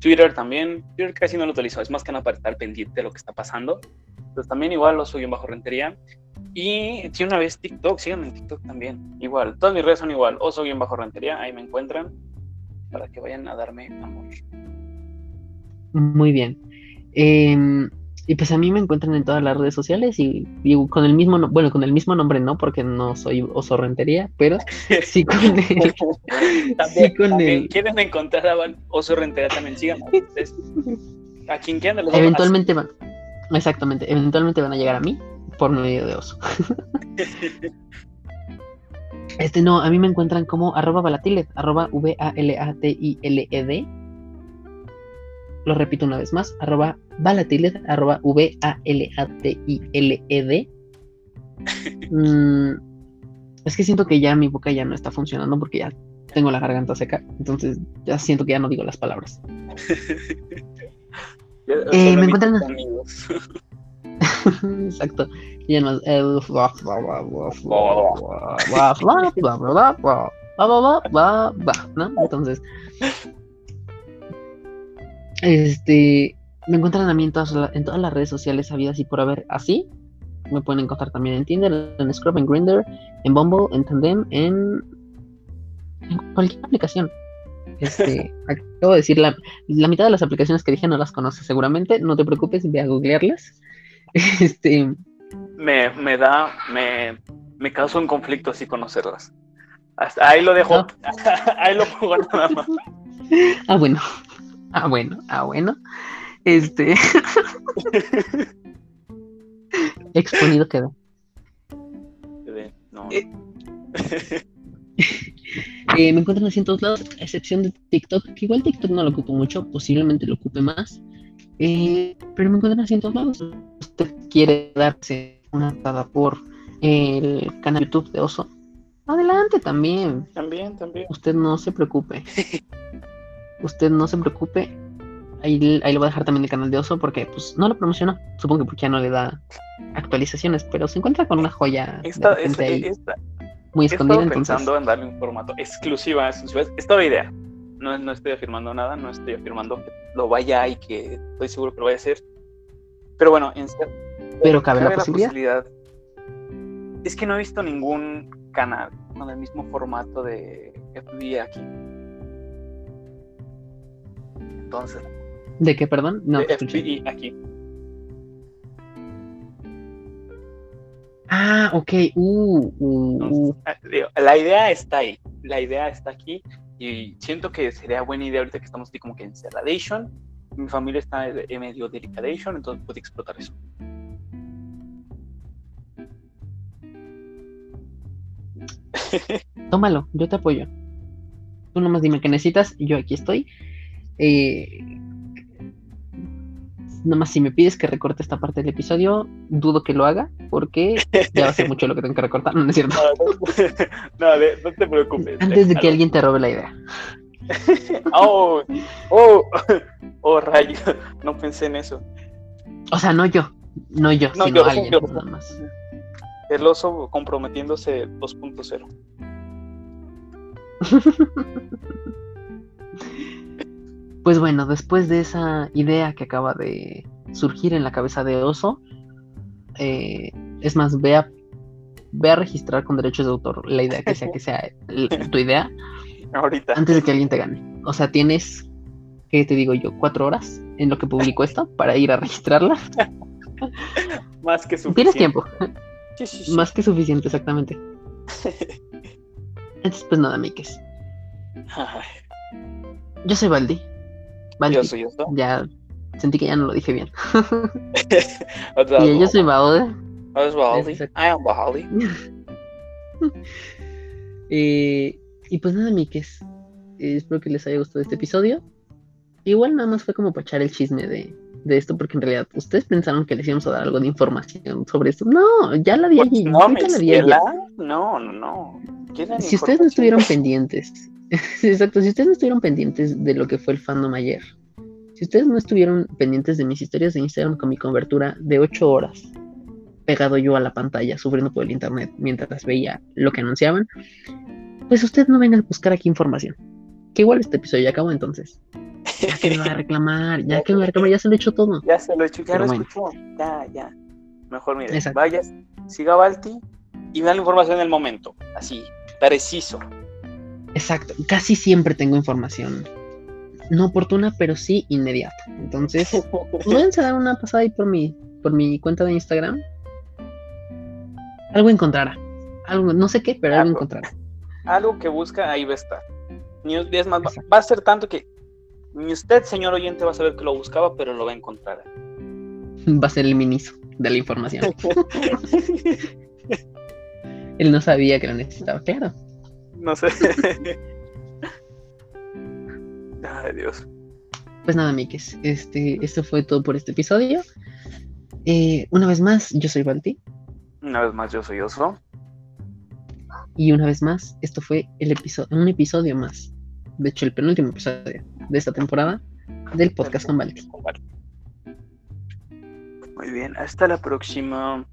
Twitter también. Twitter casi no lo utilizo, es más que nada para estar pendiente de lo que está pasando. Pues también igual oso-rentería. Y si una vez TikTok, síganme en TikTok también. Igual, todas mis redes son igual, oso-rentería, ahí me encuentran para que vayan a darme amor. Muy bien. Em, y pues a mí me encuentran en todas las redes sociales y, y con el mismo, no- bueno, con el mismo nombre no, porque no soy oso rentería, pero sí con el, También, sí con también el, quieren encontrar a Oso Rentería también, síganme. A quien quieran, los eventualmente van, exactamente, eventualmente van a llegar a mí por medio de oso. Este no, a mí me encuentran como arroba valatiled, arroba V-A-L-A-T-I-L-E-D. Lo repito una vez más, arroba valatiled, arroba V-A-L-A-T-I-L-E-D. Mm, es que siento que ya mi boca ya no está funcionando porque ya tengo la garganta seca, entonces ya siento que ya no digo las palabras. Eh, me encuentran-. Exacto. Y además, eh, bla, bla, bla, bla, bla, bla, bla, bla, bla, bla, bla, bla, bla, bla, bla, ¿no? Entonces, este, me encuentran a mí en todas, en todas las redes sociales habidas y por haber así. Me pueden encontrar también en Tinder, en Scrub, en Grindr, en Bumble, en Tandem, en, en cualquier aplicación. Este, acabo de decir la, la mitad de las aplicaciones que dije no las conoces seguramente, no te preocupes, ve a googlearlas. Este, Me, me da, me, me causa un conflicto así conocerlas. Hasta ahí lo dejo, ahí lo pongo nada más. ah, bueno, ah, bueno, ah, bueno. Este, exponido quedó. No. Eh. Eh, me encuentran así en todos lados, a excepción de TikTok, que igual TikTok no lo ocupo mucho, posiblemente lo ocupe más. Eh, pero me encuentran así en todos lados. Usted quiere darse una atada por el canal YouTube de Oso. Adelante también. También, también. Usted no se preocupe. Usted no se preocupe. Ahí, ahí lo voy a dejar también el canal de Oso porque pues no lo promocionó. Supongo que porque ya no le da actualizaciones, pero se encuentra con una joya de Esta, repente esta, ahí esta, muy he escondida. Entonces, pensando en darle un formato exclusiva, exclusiva. Es toda la idea. No, no estoy afirmando nada, no estoy afirmando que lo vaya y que estoy seguro que lo vaya a hacer. Pero bueno, en ser- pero cabe, la posibilidad. Es que no he visto ningún canal con el mismo formato de FBI aquí. entonces. ¿De qué, perdón? No, De. FBI aquí. Ah, ok. Uh, uh, uh. Ah, La idea está ahí, la idea está aquí y siento que sería buena idea ahorita que estamos así como que en Cerradation, mi familia está en medio delicadation, entonces puede explotar eso. Tómalo, yo te apoyo. Tú nomás dime qué necesitas yo aquí estoy. Eh, nomás si me pides que recorte esta parte del episodio, dudo que lo haga porque ya va a ser mucho lo que tengo que recortar. No, es cierto. No, no, te preocupes. Antes de que alguien te robe la idea. Oh, oh, oh, rayo, no pensé en eso. O sea, no yo, no yo, No, sino yo, alguien. yo. nada más. El oso comprometiéndose 2.0. Pues bueno, después de esa idea que acaba de surgir en la cabeza de Oso, eh, es más, ve a, ve a registrar con derechos de autor la idea que sea que sea tu idea Ahorita. antes de que alguien te gane. O sea, tienes, ¿qué te digo yo? Cuatro horas en lo que publico esto para ir a registrarla. Más que suficiente. Tienes tiempo, Sí, sí, sí. más que suficiente, exactamente. Entonces, pues nada, Mikes. Yo soy Baldi. Baldi. Yo soy esto. Ya sentí que ya no lo dije bien. Y yo soy Baldi. Exacto. I am Baldi. Eh, y pues nada, Mikes. Eh, espero que les haya gustado este episodio. Igual nada más fue como para echar el chisme de, de esto, porque en realidad ustedes pensaron que les íbamos a dar algo de información sobre esto. No, ya la di allí. No, ahorita la di allí. No, no, no. ¿Quieren Si ustedes no estuvieron pendientes, exacto, si ustedes no estuvieron pendientes de lo que fue el fandom ayer, si ustedes no estuvieron pendientes de mis historias de Instagram con mi cobertura de 8 horas, pegado yo a la pantalla, sufriendo por el internet mientras veía lo que anunciaban, pues ustedes no vengan a buscar aquí información. Que igual este episodio ya acabó entonces. Ya que me va a reclamar, ya que me va a reclamar, ya se lo he hecho todo. Ya se lo he hecho, ya Pero lo bueno. escuchó. Ya, ya. Mejor mire, Exacto. vayas, siga Balti y me da la información en el momento. Así, preciso. Exacto, casi siempre tengo información. No oportuna, pero sí inmediata. Entonces, a dar una pasada ahí por mi, por mi cuenta de Instagram. Algo encontrará. Algo, no sé qué, pero algo Algo. encontrará. Algo que busca, ahí va a estar. Es más, va a ser tanto que ni usted, señor oyente, va a saber que lo buscaba, pero lo va a encontrar. Va a ser el miniso de la información. Él no sabía que lo necesitaba. Claro. no sé. Ay, Dios. Pues nada, Mikes. Este, esto fue todo por este episodio. Eh, una vez más, yo soy Balti. Una vez más, yo soy Oso. Y una vez más, esto fue el episodio, un episodio más. De hecho, el penúltimo episodio de esta temporada del podcast con Balti. Muy bien, hasta la próxima.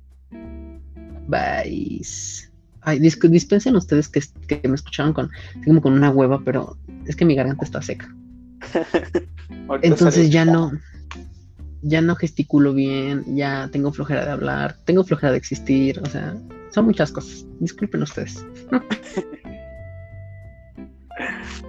Bye. Ay, dis- dispensen ustedes que, que me escucharon con, como con una hueva, pero es que mi garganta está seca. Entonces ya no, ya no gesticulo bien, ya tengo flojera de hablar, tengo flojera de existir, o sea, son muchas cosas. Disculpen ustedes.